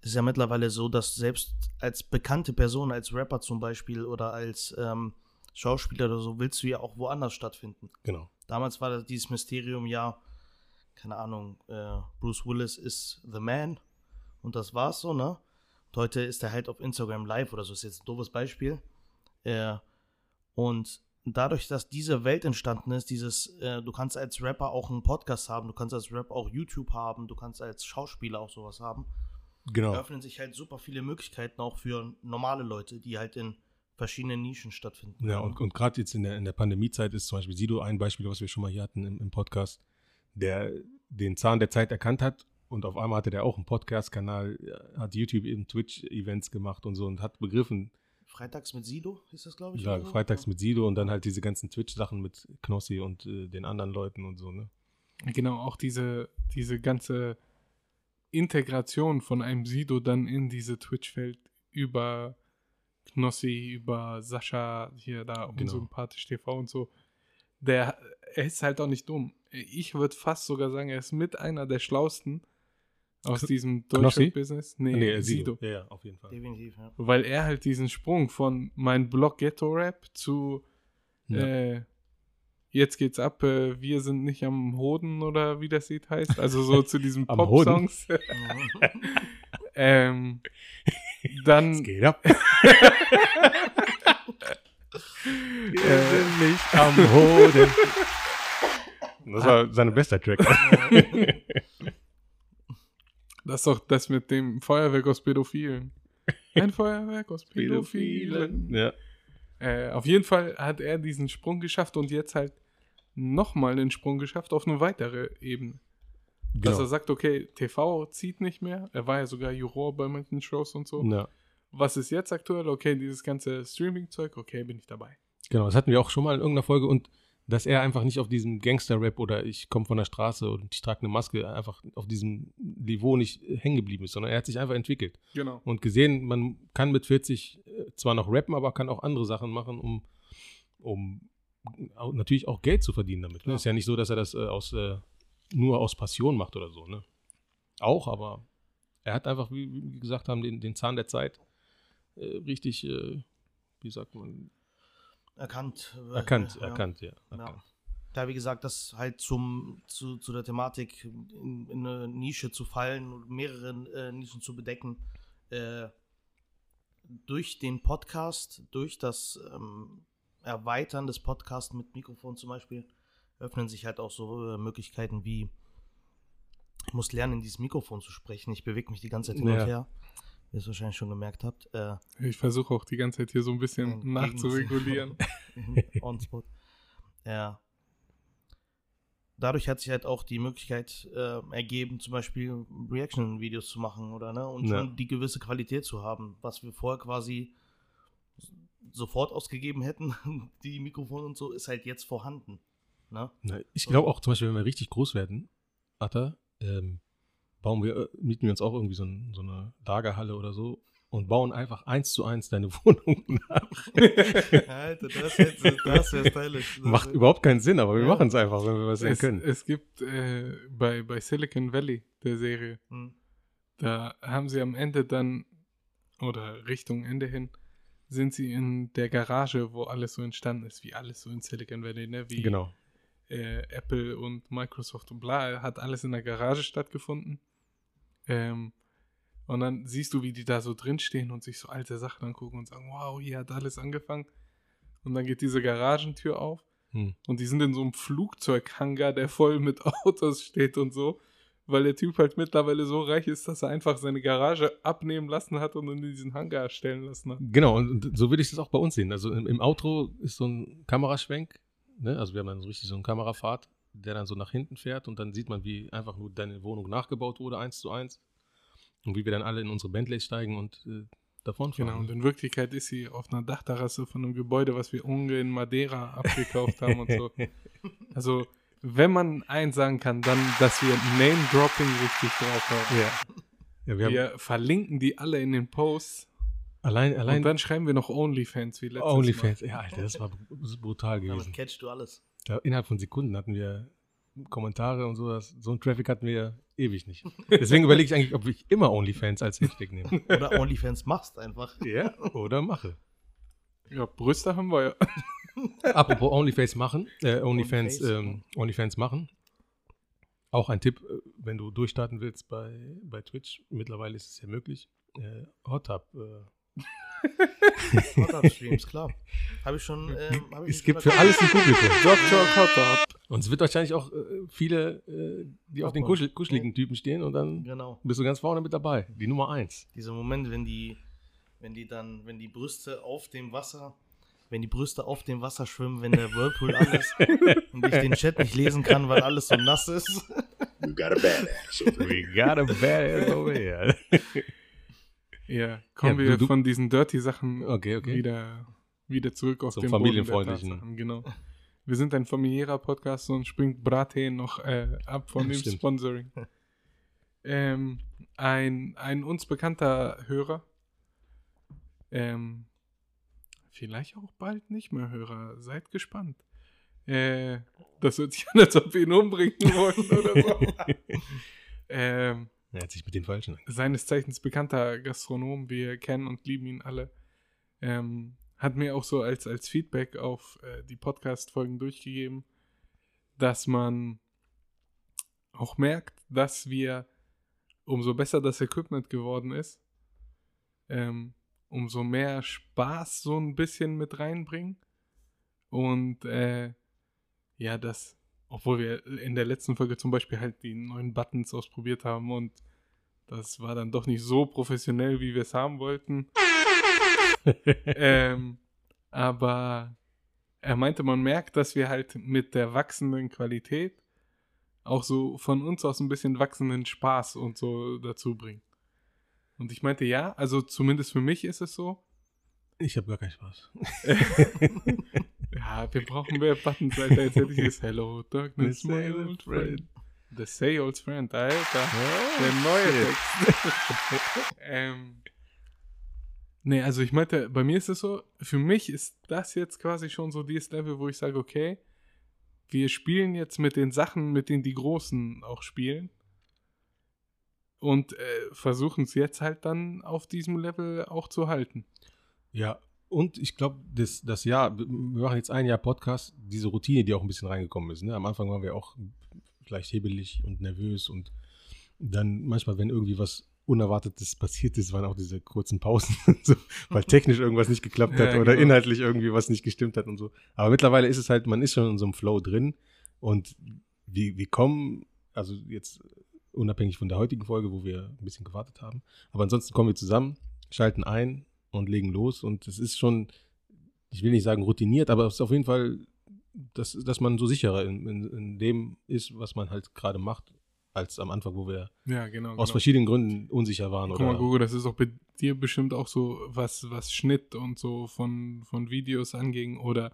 es ist ja mittlerweile so, dass selbst als bekannte Person, als Rapper zum Beispiel oder als ähm, Schauspieler oder so willst du ja auch woanders stattfinden. Genau. Damals war das dieses Mysterium ja, keine Ahnung, äh, Bruce Willis ist The Man und das war's so, ne? Und heute ist er halt auf Instagram live oder so, ist jetzt ein doofes Beispiel. Äh, und dadurch, dass diese Welt entstanden ist, dieses, äh, du kannst als Rapper auch einen Podcast haben, du kannst als Rapper auch YouTube haben, du kannst als Schauspieler auch sowas haben, Genau. eröffnen sich halt super viele Möglichkeiten auch für normale Leute, die halt in verschiedenen Nischen stattfinden. Ja, und, und gerade jetzt in der, in der Pandemiezeit ist zum Beispiel Sido ein Beispiel, was wir schon mal hier hatten im, im Podcast, der den Zahn der Zeit erkannt hat und auf einmal hatte der auch einen Podcast-Kanal, äh, hat YouTube eben Twitch-Events gemacht und so und hat begriffen, Freitags mit Sido ist das, glaube ich. ja, so? freitags mit Sido und dann halt diese ganzen Twitch-Sachen mit Knossi und äh, den anderen Leuten und so, ne? Genau, auch diese, diese ganze Integration von einem Sido dann in diese Twitch-Welt über Knossi, über Sascha, hier da Genau. unsympathisch TV und so. Der, er ist halt auch nicht dumm. Ich würde fast sogar sagen, er ist mit einer der schlausten aus K- diesem Knossi? Deutschland-Business. Nee, Nee, äh, Sido. Ja, ja, auf jeden Fall. Definitiv, ja. Weil er halt diesen Sprung von mein Blog Ghetto Rap zu Ja. äh, jetzt geht's ab, äh, wir sind nicht am Hoden oder wie das Lied heißt. Also so zu diesen Pop-Songs. ähm, dann Es geht ab. äh, nicht am Hoden. Das war sein bester Track. Das ist doch das mit dem Feuerwerk aus Pädophilen. Ein Feuerwerk aus Pädophilen. Ja. Äh, auf jeden Fall hat er diesen Sprung geschafft und jetzt halt nochmal einen Sprung geschafft auf eine weitere Ebene. Dass Genau. er sagt, okay, TV zieht nicht mehr. Er war ja sogar Juror bei manchen Shows und so. Ja. Was ist jetzt aktuell? Okay, dieses ganze Streaming-Zeug, okay, bin ich dabei. Genau, das hatten wir auch schon mal in irgendeiner Folge und dass er einfach nicht auf diesem Gangster-Rap oder ich komme von der Straße und ich trage eine Maske einfach auf diesem Niveau nicht äh, hängen geblieben ist, sondern er hat sich einfach entwickelt Genau. und gesehen, man kann mit 40 äh, zwar noch rappen, aber kann auch andere Sachen machen, um, um natürlich auch Geld zu verdienen damit. Ne? Ja. Ist ja nicht so, dass er das äh, aus, äh, nur aus Passion macht oder so. Ne? Auch, aber er hat einfach, wie wie wir gesagt haben, den, den Zahn der Zeit äh, richtig, äh, wie sagt man, Erkannt. äh, erkannt, ja. erkannt, ja. Ja. erkannt. Da, wie gesagt, das halt zum, zu, zu der Thematik in, in eine Nische zu fallen und mehrere äh, Nischen zu bedecken, äh, durch den Podcast, durch das ähm, Erweitern des Podcasts mit Mikrofon zum Beispiel, öffnen sich halt auch so äh, Möglichkeiten wie, ich muss lernen, in dieses Mikrofon zu sprechen. Ich bewege mich die ganze Zeit hin Ja. und her, ihr es wahrscheinlich schon gemerkt habt. Äh, Ich versuche auch die ganze Zeit hier so ein bisschen nachzuregulieren. on spot. Ja. Dadurch hat sich halt auch die Möglichkeit äh, ergeben, zum Beispiel Reaction-Videos zu machen oder ne und Ja. schon die gewisse Qualität zu haben, was wir vorher quasi sofort ausgegeben hätten, die Mikrofone und so, ist halt jetzt vorhanden. Ne? Na, ich glaube auch zum Beispiel, wenn wir richtig groß werden, Atta, ähm, bauen wir, äh, mieten wir uns auch irgendwie so, ein, so eine Lagerhalle oder so und bauen einfach eins zu eins deine Wohnung nach. Alter, das wäre das wär stylisch. Macht überhaupt keinen Sinn, aber wir Ja. machen es einfach, wenn wir was sehen es, können. es gibt äh, bei, bei Silicon Valley, der Serie, Hm. da haben sie am Ende dann, oder Richtung Ende hin, sind sie in der Garage, wo alles so entstanden ist, wie alles so in Silicon Valley, ne? Wie Genau. äh, Apple und Microsoft und bla, hat alles in der Garage stattgefunden. Ähm, und dann siehst du, wie die da so drinstehen und sich so alte Sachen angucken und sagen, wow, hier hat alles angefangen. Und dann geht diese Garagentür auf Hm. und die sind in so einem Flugzeughangar, der voll mit Autos steht und so, weil der Typ halt mittlerweile so reich ist, dass er einfach seine Garage abnehmen lassen hat und in diesen Hangar stellen lassen hat. Genau, und so würde ich das auch bei uns sehen. Also im, im Outro ist so ein Kameraschwenk, ne? also wir haben dann so richtig so einen Kamerafahrt, der dann so nach hinten fährt und dann sieht man, wie einfach nur deine Wohnung nachgebaut wurde, eins zu eins. Und wie wir dann alle in unsere Bentleys steigen und äh, davonfahren. Genau, und in Wirklichkeit ist sie auf einer Dachterrasse von einem Gebäude, was wir unten in Madeira abgekauft haben und so. Also, wenn man eins sagen kann, dann, dass wir Name-Dropping richtig drauf haben. Ja. ja wir Wir, haben verlinken die alle in den Posts allein, allein und dann schreiben wir noch Onlyfans wie letztes OnlyFans. Mal. Ja, Alter, das war br- brutal Damit gewesen. catchst du alles. Da, innerhalb von Sekunden hatten wir Kommentare und so. Das, so einen Traffic hatten wir ewig nicht. Deswegen überlege ich eigentlich, ob ich immer OnlyFans als Hashtag nehme. Oder OnlyFans machst einfach. Ja, oder mache. Ja, Brüste haben wir ja. Apropos OnlyFans machen, äh, OnlyFans, OnlyFans, ähm, OnlyFans machen. Auch ein Tipp, äh, wenn du durchstarten willst bei, bei Twitch, mittlerweile ist es ja möglich. Äh, Hot Tub, äh, Hot-Up-Streams, klar. Habe ich schon. Ähm, hab ich es gibt für alles ein Publikum. Dr. Und es wird wahrscheinlich auch äh, viele, äh, die auf den kuschel, kuscheligen Typen stehen und dann Genau. bist du ganz vorne mit dabei. Die Nummer eins. Dieser Moment, wenn die, wenn die dann, wenn die Brüste auf dem Wasser, wenn die Brüste auf dem Wasser schwimmen, wenn der Whirlpool an ist und ich den Chat nicht lesen kann, weil alles so nass ist. You got a badass over here. We got a badass over here. Ja, kommen Ja, wir du- du- von diesen Dirty-Sachen Okay, okay. wieder, wieder zurück auf Zum den familienfreundlichen. Genau. Wir sind ein familiärer Podcast und springt Brathähn noch äh, ab von dem. Sponsoring. ähm, ein, ein uns bekannter Hörer, ähm, vielleicht auch bald nicht mehr Hörer, seid gespannt. Äh, das hört sich an, als ob wir ihn umbringen wollen oder so. ähm, Er hat sich mit den Falschen. seines Zeichens bekannter Gastronom, wir kennen und lieben ihn alle, ähm, hat mir auch so als, als Feedback auf äh, die Podcast-Folgen durchgegeben, dass man auch merkt, dass wir, umso besser das Equipment geworden ist, ähm, umso mehr Spaß so ein bisschen mit reinbringen. Und äh, ja, das, obwohl wir in der letzten Folge zum Beispiel halt die neuen Buttons ausprobiert haben und das war dann doch nicht so professionell, wie wir es haben wollten. ähm, aber er meinte, man merkt, dass wir halt mit der wachsenden Qualität auch so von uns aus ein bisschen wachsenden Spaß und so dazu bringen. Und ich meinte, ja, also zumindest für mich ist es so. Ich habe gar keinen Spaß. Ja, wir brauchen mehr Buttons, Alter. Jetzt hätte ich es Hello, Darkness, The my old old friend. The Say Old Friend, Alter. Oh, Der neue. Text. ähm, nee, also ich meinte, bei mir ist es so, für mich ist das jetzt quasi schon so dieses Level, wo ich sage, okay, wir spielen jetzt mit den Sachen, mit denen die Großen auch spielen. Und äh, versuchen es jetzt halt dann auf diesem Level auch zu halten. Ja, und ich glaube, das, das Jahr, wir machen jetzt ein Jahr Podcast, diese Routine, die auch ein bisschen reingekommen ist. Ne? Am Anfang waren wir auch vielleicht hebelig und nervös und dann manchmal, wenn irgendwie was Unerwartetes passiert ist, waren auch diese kurzen Pausen, so, weil technisch irgendwas nicht geklappt hat Ja, oder genau. inhaltlich irgendwie was nicht gestimmt hat und so. Aber mittlerweile ist es halt, man ist schon in so einem Flow drin und wir, wir kommen, also jetzt unabhängig von der heutigen Folge, wo wir ein bisschen gewartet haben, aber ansonsten kommen wir zusammen, schalten ein und legen los und es ist schon, ich will nicht sagen routiniert, aber es ist auf jeden Fall, dass, dass man so sicherer in, in, in dem ist, was man halt gerade macht, als am Anfang, wo wir Ja, genau. aus genau. verschiedenen Gründen unsicher waren. Guck mal, Oder, Google, das ist auch bei dir bestimmt auch so, was, was Schnitt und so von, von Videos anging oder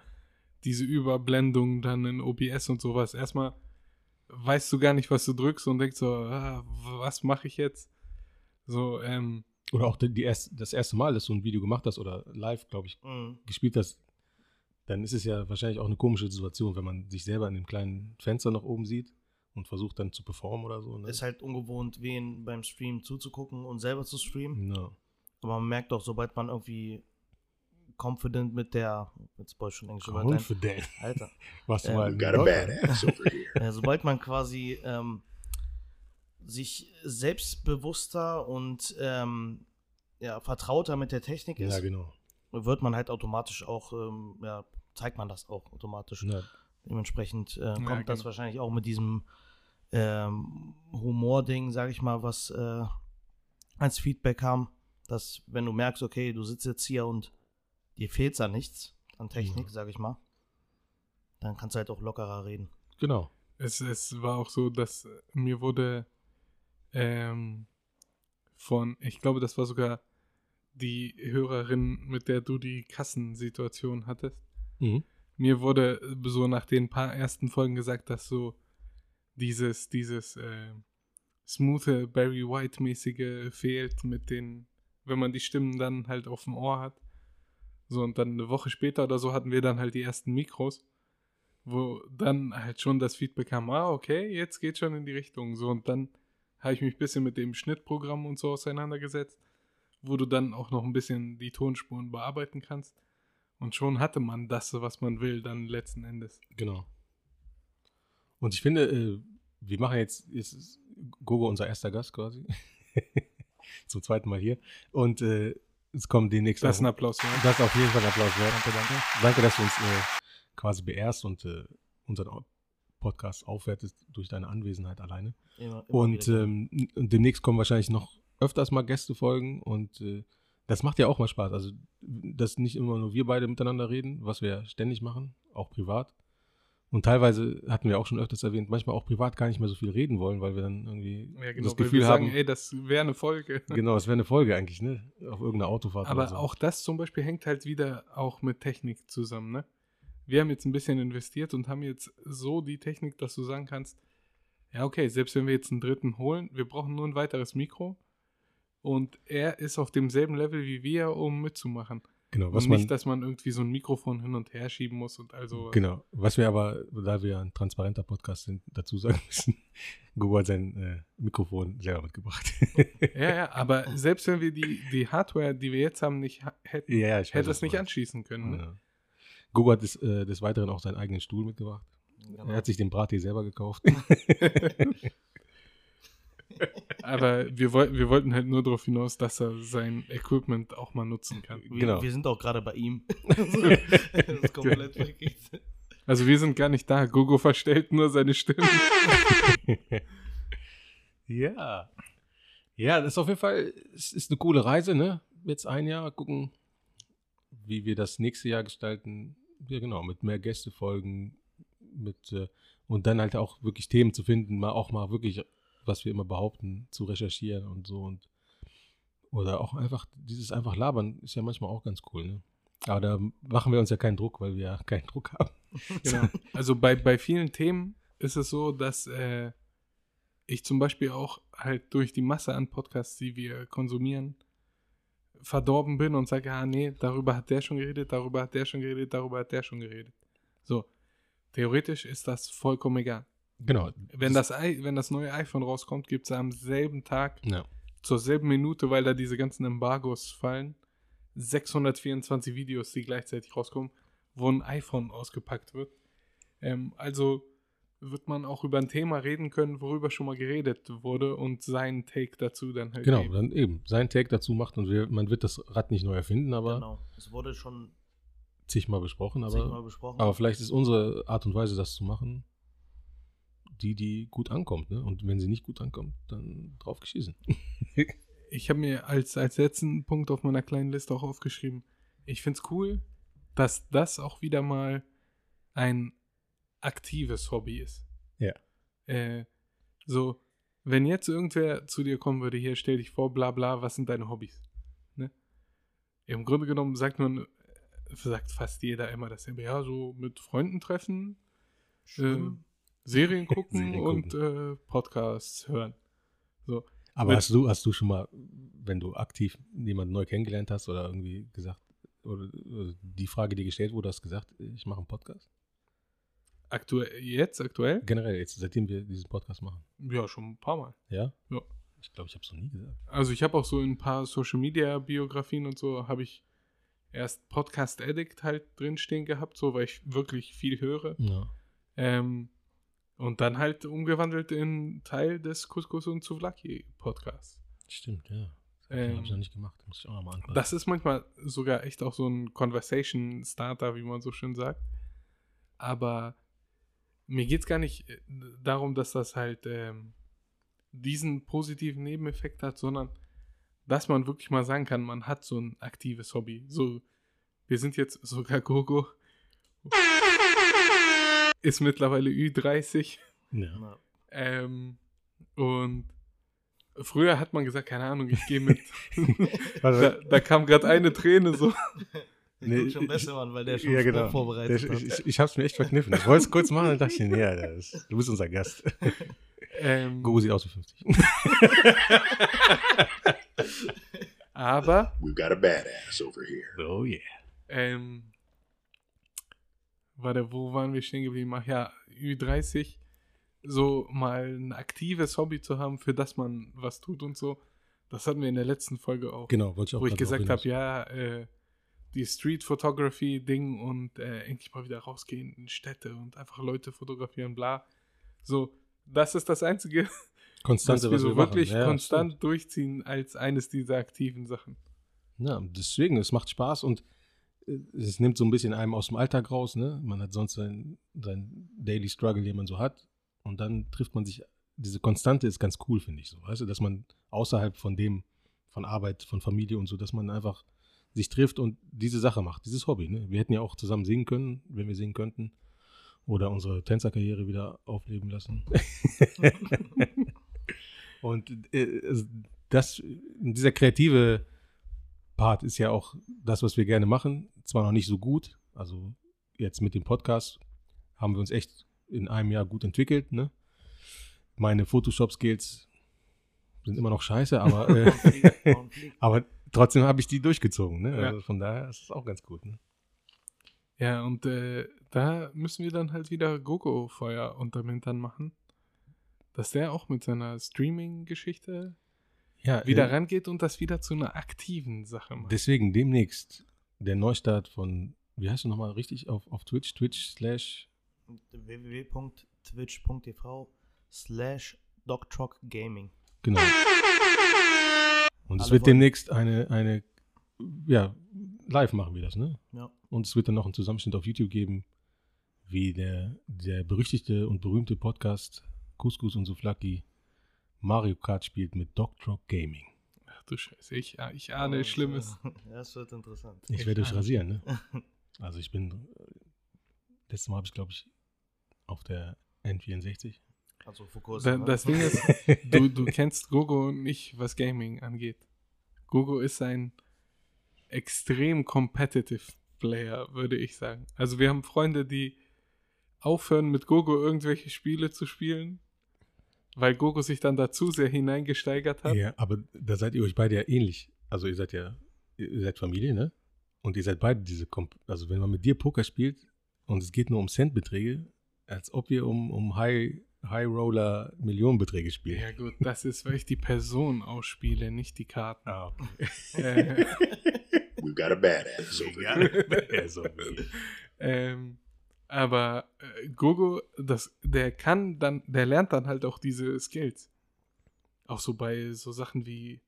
diese Überblendung dann in OBS und sowas. Erstmal weißt du gar nicht, was du drückst und denkst so, ah, was mache ich jetzt? So, ähm, oder auch die, die erst, das erste Mal, dass du ein Video gemacht hast oder live, glaube ich, Mhm. gespielt hast, dann ist es ja wahrscheinlich auch eine komische Situation, wenn man sich selber in dem kleinen Fenster nach oben sieht und versucht dann zu performen oder so. Ne? Ist halt ungewohnt, wen beim Stream zuzugucken und selber zu streamen. ja. Aber man merkt auch, sobald man irgendwie confident mit der, jetzt brauche ich schon ein. Confident. Alter. Was du Ähm, mal You got a badass over here. Sobald man quasi ähm, sich selbstbewusster und ähm, ja, vertrauter mit der Technik ist, Ja, genau. wird man halt automatisch auch, ähm, ja, zeigt man das auch automatisch. Ja, Dementsprechend äh, kommt das genau. wahrscheinlich auch mit diesem ähm, Humor-Ding, sag ich mal, was äh, als Feedback kam, dass wenn du merkst, okay, du sitzt jetzt hier und dir fehlt da nichts an Technik, sag ich mal, dann kannst du halt auch lockerer reden. genau. es, es war auch so, dass mir wurde ähm, von, ich glaube, das war sogar die Hörerin, mit der du die Kassensituation hattest. Mhm. mir wurde so nach den paar ersten Folgen gesagt, dass so dieses, dieses äh, smoothe Barry White-mäßige fehlt mit den, wenn man die Stimmen dann halt auf dem Ohr hat. So, und dann eine Woche später oder so hatten wir dann halt die ersten Mikros, wo dann halt schon das Feedback kam, ah, okay, jetzt geht schon in die Richtung. So, und dann habe ich mich ein bisschen mit dem Schnittprogramm und so auseinandergesetzt, wo du dann auch noch ein bisschen die Tonspuren bearbeiten kannst. Und schon hatte man das, was man will, dann letzten Endes. Genau. Und ich finde, äh, wir machen jetzt, jetzt ist Gogo unser erster Gast quasi. Zum zweiten Mal hier. Und äh, es kommen demnächst Das ist ein Applaus. Ja. Das ist auf jeden Fall ein Applaus wert. Danke, danke. Danke, dass du uns äh, quasi beehrst und äh, unseren Podcast aufwertest durch deine Anwesenheit alleine. Immer, immer Und wieder. ähm, demnächst kommen wahrscheinlich noch öfters mal Gästefolgen und äh, das macht ja auch mal Spaß. Also, dass nicht immer nur wir beide miteinander reden, was wir ständig machen, auch privat. Und teilweise hatten wir auch schon öfters erwähnt, manchmal auch privat gar nicht mehr so viel reden wollen, weil wir dann irgendwie Ja, genau, das weil Gefühl wir sagen, haben, ey, das wäre eine Folge. genau, es wäre eine Folge eigentlich, ne? Auf irgendeiner Autofahrt Aber oder so. auch das zum Beispiel hängt halt wieder auch mit Technik zusammen, ne? Wir haben jetzt ein bisschen investiert und haben jetzt so die Technik, dass du sagen kannst, ja, okay, selbst wenn wir jetzt einen dritten holen, wir brauchen nur ein weiteres Mikro und er ist auf demselben Level wie wir, um mitzumachen. genau, was und man, nicht, dass man irgendwie so ein Mikrofon hin und her schieben muss und also. Genau. Was wir aber, da wir ein transparenter Podcast sind, dazu sagen müssen, Google hat sein äh, Mikrofon selber mitgebracht. Ja, ja, aber selbst wenn wir die, die Hardware, die wir jetzt haben, nicht hätten, ja, ich hätte es nicht anschließen können. Ne? Ja. Google hat des, äh, des Weiteren auch seinen eigenen Stuhl mitgebracht. Genau. Er hat sich den Brattee selber gekauft. Aber wir, woll wir wollten halt nur darauf hinaus, dass er sein Equipment auch mal nutzen kann. wir, genau. wir sind auch gerade bei ihm. das ist komplett. Also wir sind gar nicht da. Gogo verstellt nur seine Stimme. ja. Ja, das ist auf jeden Fall, es ist eine coole Reise, ne? Jetzt ein Jahr, gucken, wie wir das nächste Jahr gestalten. Ja, genau, mit mehr Gästefolgen, mit, äh, und dann halt auch wirklich Themen zu finden, mal auch mal wirklich, was wir immer behaupten, zu recherchieren und so und oder auch einfach, dieses einfach labern ist ja manchmal auch ganz cool, ne? Aber da machen wir uns ja keinen Druck, weil wir ja keinen Druck haben. Genau. Also bei, bei vielen Themen ist es so, dass äh, ich zum Beispiel auch halt durch die Masse an Podcasts, die wir konsumieren, verdorben bin und sage, ah nee, darüber hat der schon geredet, darüber hat der schon geredet, darüber hat der schon geredet. So, theoretisch ist das vollkommen egal. Genau. Wenn das, wenn das neue iPhone rauskommt, gibt es am selben Tag, Ja. zur selben Minute, weil da diese ganzen Embargos fallen, 624 Videos, die gleichzeitig rauskommen, wo ein iPhone ausgepackt wird. Ähm, also wird man auch über ein Thema reden können, worüber schon mal geredet wurde und seinen Take dazu dann halt Genau, geben. dann eben sein Take dazu macht und wir, man wird das Rad nicht neu erfinden, aber Genau. Es wurde schon zigmal besprochen, aber, zigmal besprochen. aber vielleicht ist unsere Art und Weise, das zu machen, die, die gut ankommt. Ne? Und wenn sie nicht gut ankommt, dann drauf geschießen. Ich habe mir als, als letzten Punkt auf meiner kleinen Liste auch aufgeschrieben, ich finde es cool, dass das auch wieder mal ein aktives Hobby ist. Ja. Äh, so, wenn jetzt irgendwer zu dir kommen würde, hier stell dich vor, bla bla, was sind deine Hobbys? Ne? Im Grunde genommen sagt man, äh, sagt fast jeder immer dasselbe, ja, so mit Freunden treffen, äh, Serien gucken Serien und äh, Podcasts hören. So, Aber hast du, hast du schon mal, wenn du aktiv jemanden neu kennengelernt hast oder irgendwie gesagt, oder, oder die Frage dir gestellt wurde, hast du gesagt, ich mache einen Podcast? Aktuell, jetzt, aktuell? Generell, jetzt, seitdem wir diesen Podcast machen. Ja, schon ein paar Mal. Ja? Ja. Ich glaube, ich habe es noch nie gesagt. Also ich habe auch so in ein paar Social Media Biografien und so habe ich erst Podcast Addict halt drinstehen gehabt, so weil ich wirklich viel höre. Ja. Ähm, und dann halt umgewandelt in Teil des Couscous und Souvlaki Podcasts. Stimmt, ja. Das Ähm, habe ich noch nicht gemacht. Muss ich auch noch mal angucken. Das ist manchmal sogar echt auch so ein Conversation Starter, wie man so schön sagt. Aber mir geht es gar nicht äh, darum, dass das halt ähm, diesen positiven Nebeneffekt hat, sondern dass man wirklich mal sagen kann, man hat so ein aktives Hobby. So, wir sind jetzt sogar Gogo. Ist mittlerweile Ü30. ja. Ja. Ähm, und früher hat man gesagt, keine Ahnung, ich gehe mit. da, da kam gerade eine Träne so. Nee, guckt schon ich- besser an, weil der schon Ja, genau. vorbereitet Der, hat. ich ich, es mir echt verkniffen. Ich wollte es kurz machen und dachte, ich, nee, ja, das, du bist unser Gast. Ähm, Gogo sieht aus wie 50. aber We've got a badass over here. Oh yeah. Ähm, warte, wo waren wir stehen geblieben? Ach ja, Ü30, so mal ein aktives Hobby zu haben, für das man was tut und so. Das hatten wir in der letzten Folge auch. Genau, wollte ich auch wo ich gesagt habe, ja, äh, die Street Photography Ding und äh, endlich mal wieder rausgehen in Städte und einfach Leute fotografieren, bla. So, das ist das einzige, Konstante, was wir so wir wirklich. Ja, konstant stimmt. durchziehen als eines dieser aktiven Sachen. Ja, deswegen, es macht Spaß und äh, es nimmt so ein bisschen einem aus dem Alltag raus, ne? Man hat sonst sein, sein Daily Struggle, den man so hat. Und dann trifft man sich, diese Konstante ist ganz cool, finde ich so. Weißt du, dass man außerhalb von dem, von Arbeit, von Familie und so, dass man einfach sich trifft und diese Sache macht, dieses Hobby. Ne? Wir hätten ja auch zusammen singen können, wenn wir singen könnten. Oder unsere Tänzerkarriere wieder aufleben lassen. und äh, es- das, dieser kreative Part ist ja auch das, was wir gerne machen. Zwar noch nicht so gut, also jetzt mit dem Podcast haben wir uns echt in einem Jahr gut entwickelt. Ne? Meine Photoshop-Skills sind immer noch scheiße, aber, äh, aber trotzdem habe ich die durchgezogen. Ne? Ja. Also von daher ist es auch ganz gut. Ne? Ja, und äh, da müssen wir dann halt wieder Gogo Feuer unterm Hintern machen. Dass der auch mit seiner Streaming-Geschichte Ja, wieder äh, rangeht und das wieder zu einer aktiven Sache macht. Deswegen demnächst der Neustart von, wie heißt du nochmal richtig, auf, auf Twitch, Twitch slash, www.twitch.tv slash Gaming. genau. Und es wird wollen- demnächst eine, eine, ja, live machen wir das, ne? Ja. Und es wird dann noch einen Zusammenschnitt auf YouTube geben, wie der, der berüchtigte und berühmte Podcast Couscous und Souflaki Mario Kart spielt mit Dogtrock Gaming. Ach du Scheiße, ich, ich ahne Und, Schlimmes. Ja, es wird interessant. Ich Ich werde euch rasieren, ne? Also ich bin, äh, letztes Mal habe ich, glaube ich, auf der N64. Also vor kurzem. Da, ne? das Ding ist, du, du kennst Gogo nicht, was Gaming angeht. Gogo ist ein extrem competitive Player, würde ich sagen. Also wir haben Freunde, die aufhören mit Gogo irgendwelche Spiele zu spielen, weil Gogo sich dann dazu sehr hineingesteigert hat. Ja, aber da seid ihr euch beide ja ähnlich. Also ihr seid ja, ihr seid Familie, ne? Und ihr seid beide diese, Komp also wenn man mit dir Poker spielt und es geht nur um Centbeträge, als ob ihr um, um High, High Roller Millionenbeträge spielt. Ja gut, das ist, weil ich die Person ausspiele, nicht die Karten. Ah, okay. Äh, We've got a badass over here. Ja, so. Ähm, aber äh, Gogo, das, der kann dann, der lernt dann halt auch diese Skills. Auch so bei so Sachen wie,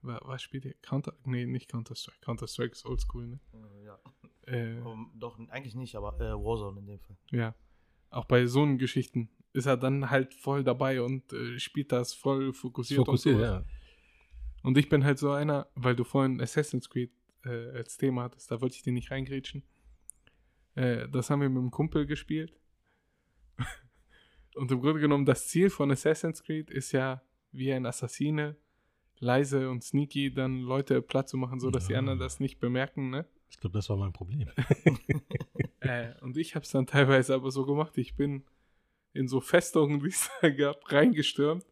wa- was spielt ihr? Counter, nee, nicht Counter-Strike. Counter-Strike ist oldschool, ne? Äh, ja. Äh, Um, doch, eigentlich nicht, aber äh, Warzone in dem Fall. ja. Auch bei so einen Geschichten ist er dann halt voll dabei und äh, spielt das voll fokussiert. Fokussiert, und, ja. und ich bin halt so einer, weil du vorhin Assassin's Creed äh, als Thema hattest, da wollte ich dir nicht reingrätschen. Äh, das haben wir mit einem Kumpel gespielt. Und im Grunde genommen, das Ziel von Assassin's Creed ist ja, wie ein Assassine, leise und sneaky dann Leute platt zu machen, sodass die Ja. anderen das nicht bemerken, ne? Ich glaube, das war mein Problem. Äh, und ich habe es dann teilweise aber so gemacht, ich bin in so Festungen, die es da gab, reingestürmt,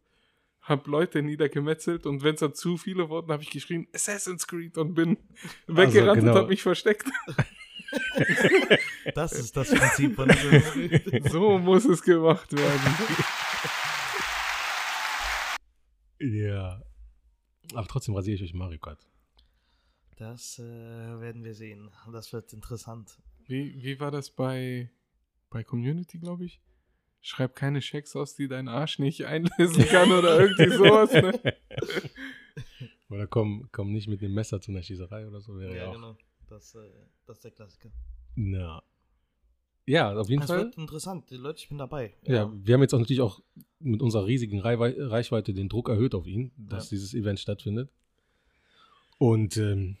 habe Leute niedergemetzelt und wenn es dann zu viele wurden, habe ich geschrien, Assassin's Creed und bin weggerannt genau. und habe mich versteckt. Das ist das Prinzip von Assassin's Creed. so muss es gemacht werden. ja. Aber trotzdem rasiere ich euch Mario Kart. Das äh, werden wir sehen. Das wird interessant. Wie, wie war das bei, bei Community, glaube ich? Schreib keine Schecks aus, die dein Arsch nicht einlesen kann oder irgendwie sowas, ne? Oder komm, komm nicht mit dem Messer zu einer Schießerei oder so. Wäre ja, Ja, auch. genau. Das, äh, das ist der Klassiker. Na. Ja, auf jeden Es Fall. wird interessant. Die Leute, ich bin dabei. Ja, wir haben jetzt auch natürlich auch mit unserer riesigen Reichwei- Reichweite den Druck erhöht auf ihn, dass Ja. dieses Event stattfindet. Und ähm,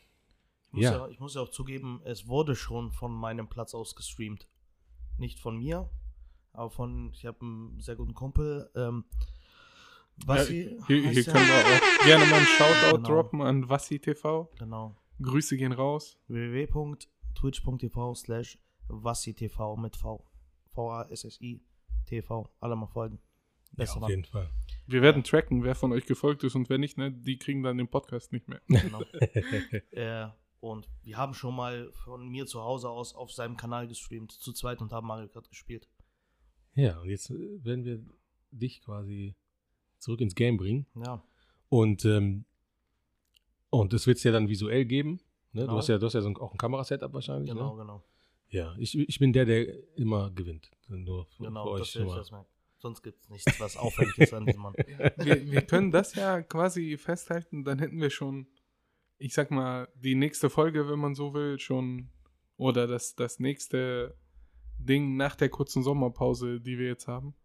Ich Ja. ja. ich muss ja auch zugeben, es wurde schon von meinem Platz aus gestreamt. Nicht von mir, aber von, ich habe einen sehr guten Kumpel. Ähm, Wassi. Ja, hier hier können wir auch gerne mal einen Shoutout Genau. droppen an Wassi TV. Genau. Grüße gehen raus. www.twitch.tv slash wassitv mit V. V-A-S-S-I TV. Alle mal folgen. ja, Beste auf Mann. jeden Fall. Wir werden tracken, wer von euch gefolgt ist und wer nicht, ne? Die kriegen dann den Podcast nicht mehr. Genau. äh, und wir haben schon mal von mir zu Hause aus auf seinem Kanal gestreamt, zu zweit und haben Mario Kart gespielt. Ja, und jetzt äh, werden wir dich quasi zurück ins Game bringen. Ja. Und, ähm, und das wird es ja dann visuell geben. Ne? Genau. Du hast ja, du hast ja so ein, auch ein Kamerasetup wahrscheinlich. Genau, Ne? genau. Ja, ich, ich bin der, der immer gewinnt. Nur für, Genau, für euch euch mal. das merkt. Sonst gibt es nichts, was auffällig ist an diesem Mann. wir, wir können das ja quasi festhalten, dann hätten wir schon, ich sag mal, die nächste Folge, wenn man so will, schon, oder das, das nächste Ding nach der kurzen Sommerpause, die wir jetzt haben,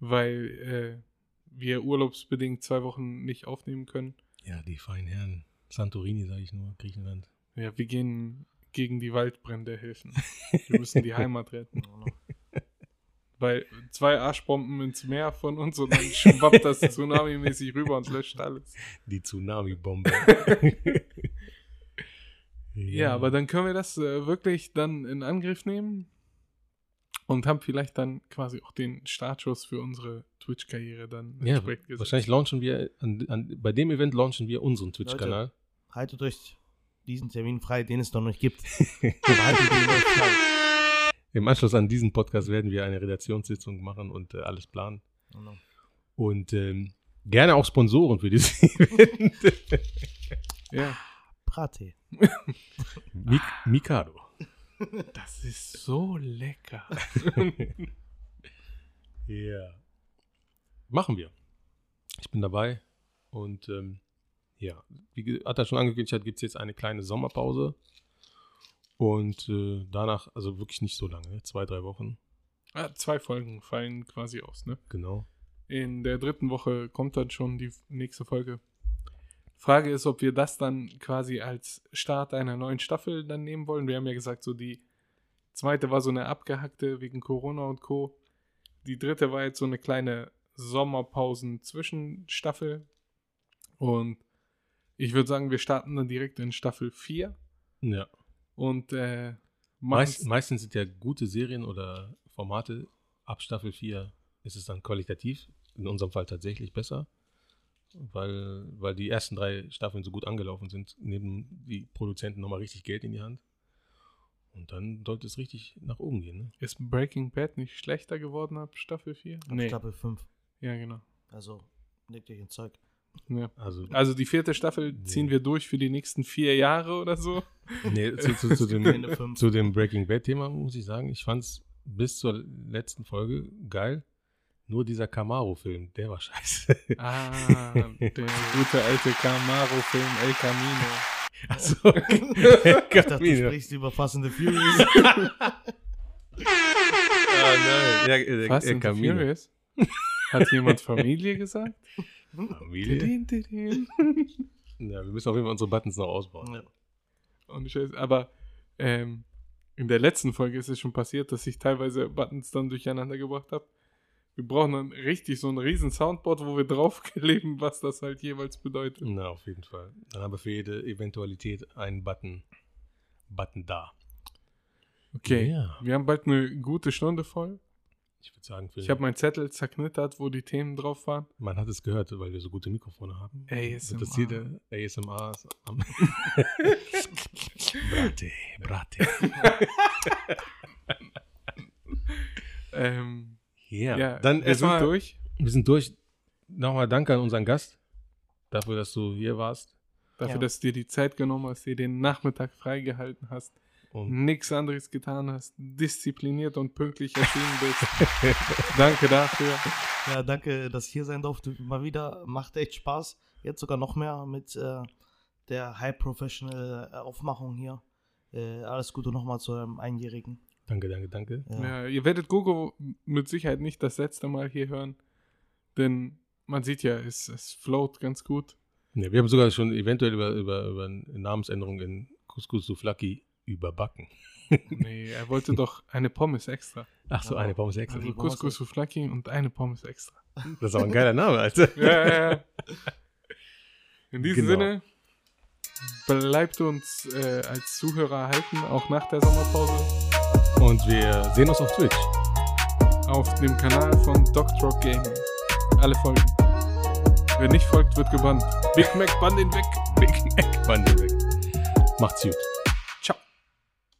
weil äh, wir urlaubsbedingt zwei Wochen nicht aufnehmen können. Ja, die feinen Herren. Santorini, sage ich nur, Griechenland. Ja, wir gehen gegen die Waldbrände helfen. Wir müssen die Heimat retten. Weil zwei Arschbomben ins Meer von uns und dann schwappt das Tsunami-mäßig rüber und löscht alles. Die Tsunami-Bombe. Ja, aber dann können wir das äh, wirklich dann in Angriff nehmen und haben vielleicht dann quasi auch den Startschuss für unsere Twitch-Karriere dann Ja, entsprechend gesetzt. wahrscheinlich launchen wir, an, an, bei dem Event launchen wir unseren Twitch-Kanal. Haltet euch diesen Termin frei, den es noch nicht gibt. Im Anschluss an diesen Podcast werden wir eine Redaktionssitzung machen und äh, alles planen. Genau. Und ähm, gerne auch Sponsoren für dieses Event. Ja, Brattee. Mik Mikado. Das ist so lecker. Ja. Machen wir. Ich bin dabei. Und ähm, ja, wie ge- Atta schon angekündigt hat, gibt es jetzt eine kleine Sommerpause. Und äh, danach, also wirklich nicht so lange, zwei, drei Wochen. Ah, zwei Folgen fallen quasi aus, ne? Genau. In der dritten Woche kommt dann schon die nächste Folge. Frage ist, ob wir das dann quasi als Start einer neuen Staffel dann nehmen wollen. Wir haben ja gesagt, so die zweite war so eine abgehackte wegen Corona und Co. Die dritte war jetzt so eine kleine Sommerpausen-Zwischenstaffel. Und ich würde sagen, wir starten dann direkt in Staffel 4 Ja. und äh, Meist, meistens sind ja gute Serien oder Formate ab Staffel 4 ist es dann qualitativ, in unserem Fall tatsächlich besser, weil, weil die ersten drei Staffeln so gut angelaufen sind, nehmen die Produzenten nochmal richtig Geld in die Hand. Und dann sollte es richtig nach oben gehen. Ne? ist Breaking Bad nicht schlechter geworden ab Staffel 4? Ab Staffel 5. Ja, genau. Also, legt euch ins Zeug. Ja. Also, Also die vierte Staffel ziehen Nee. wir durch für die nächsten vier Jahre oder so. nee, zu, zu, zu, dem, zu dem Breaking Bad-Thema muss ich sagen, ich fand es bis zur letzten Folge geil. Nur dieser Camaro-Film, der war scheiße. Ah, der gute alte Camaro-Film El Camino. Also, Ich dachte, du sprichst über Fast and the Furious. Ah, nein. Ja, äh, Fast äh, and the Camino. Furious? Hat jemand Familie gesagt? Familie. Tidin, tidin. Ja, wir müssen auf jeden Fall unsere Buttons noch ausbauen. Ja. Und Scheiße. Aber ähm, in der letzten Folge ist es schon passiert, dass ich teilweise Buttons dann durcheinander gebracht habe. Wir brauchen dann richtig so ein riesen Soundboard, wo wir draufkleben, was das halt jeweils bedeutet. Na, auf jeden Fall. Dann haben wir für jede Eventualität einen Button, Button da. Okay, Ja. wir haben bald eine gute Stunde voll. Ich würde sagen, Ich habe meinen Zettel zerknittert, wo die Themen drauf waren. man hat es gehört, weil wir so gute Mikrofone haben. ASMR. Das der ASMR ist am Brate, Brate. Ähm, Ja, ja, dann wir sind erstmal, durch. wir sind durch. Nochmal danke an unseren Gast dafür, dass du hier warst. Dafür, Ja. dass du dir die Zeit genommen hast, dir den Nachmittag freigehalten hast, Und nichts anderes getan hast, diszipliniert und pünktlich erschienen bist. Danke dafür. Ja, danke, dass ich hier sein durfte. Mal wieder. Macht echt Spaß. Jetzt sogar noch mehr mit äh, der High Professional Aufmachung hier. Äh, alles Gute nochmal zu eurem Einjährigen. Danke, danke, danke. Ja. Ja, ihr werdet Gogo mit Sicherheit nicht das letzte Mal hier hören, denn man sieht ja, es, es float ganz gut. Ja, wir haben sogar schon eventuell über, über, über eine Namensänderung in Couscous Souflaki überbacken. Nee, er wollte doch eine Pommes extra. Ach so, eine Pommes extra. Also Couscous Souflaki und eine Pommes extra. Das ist aber ein geiler Name, Alter. Ja, ja, ja. In diesem Genau. Sinne, bleibt uns äh, als Zuhörer erhalten, auch nach der Sommerpause, Und wir sehen uns auf Twitch. auf dem Kanal von Doctrock Gaming. Alle Folgen. Wer nicht folgt, wird gebannt. Big Mac, bann den weg. Big Mac Bande weg. Macht's gut.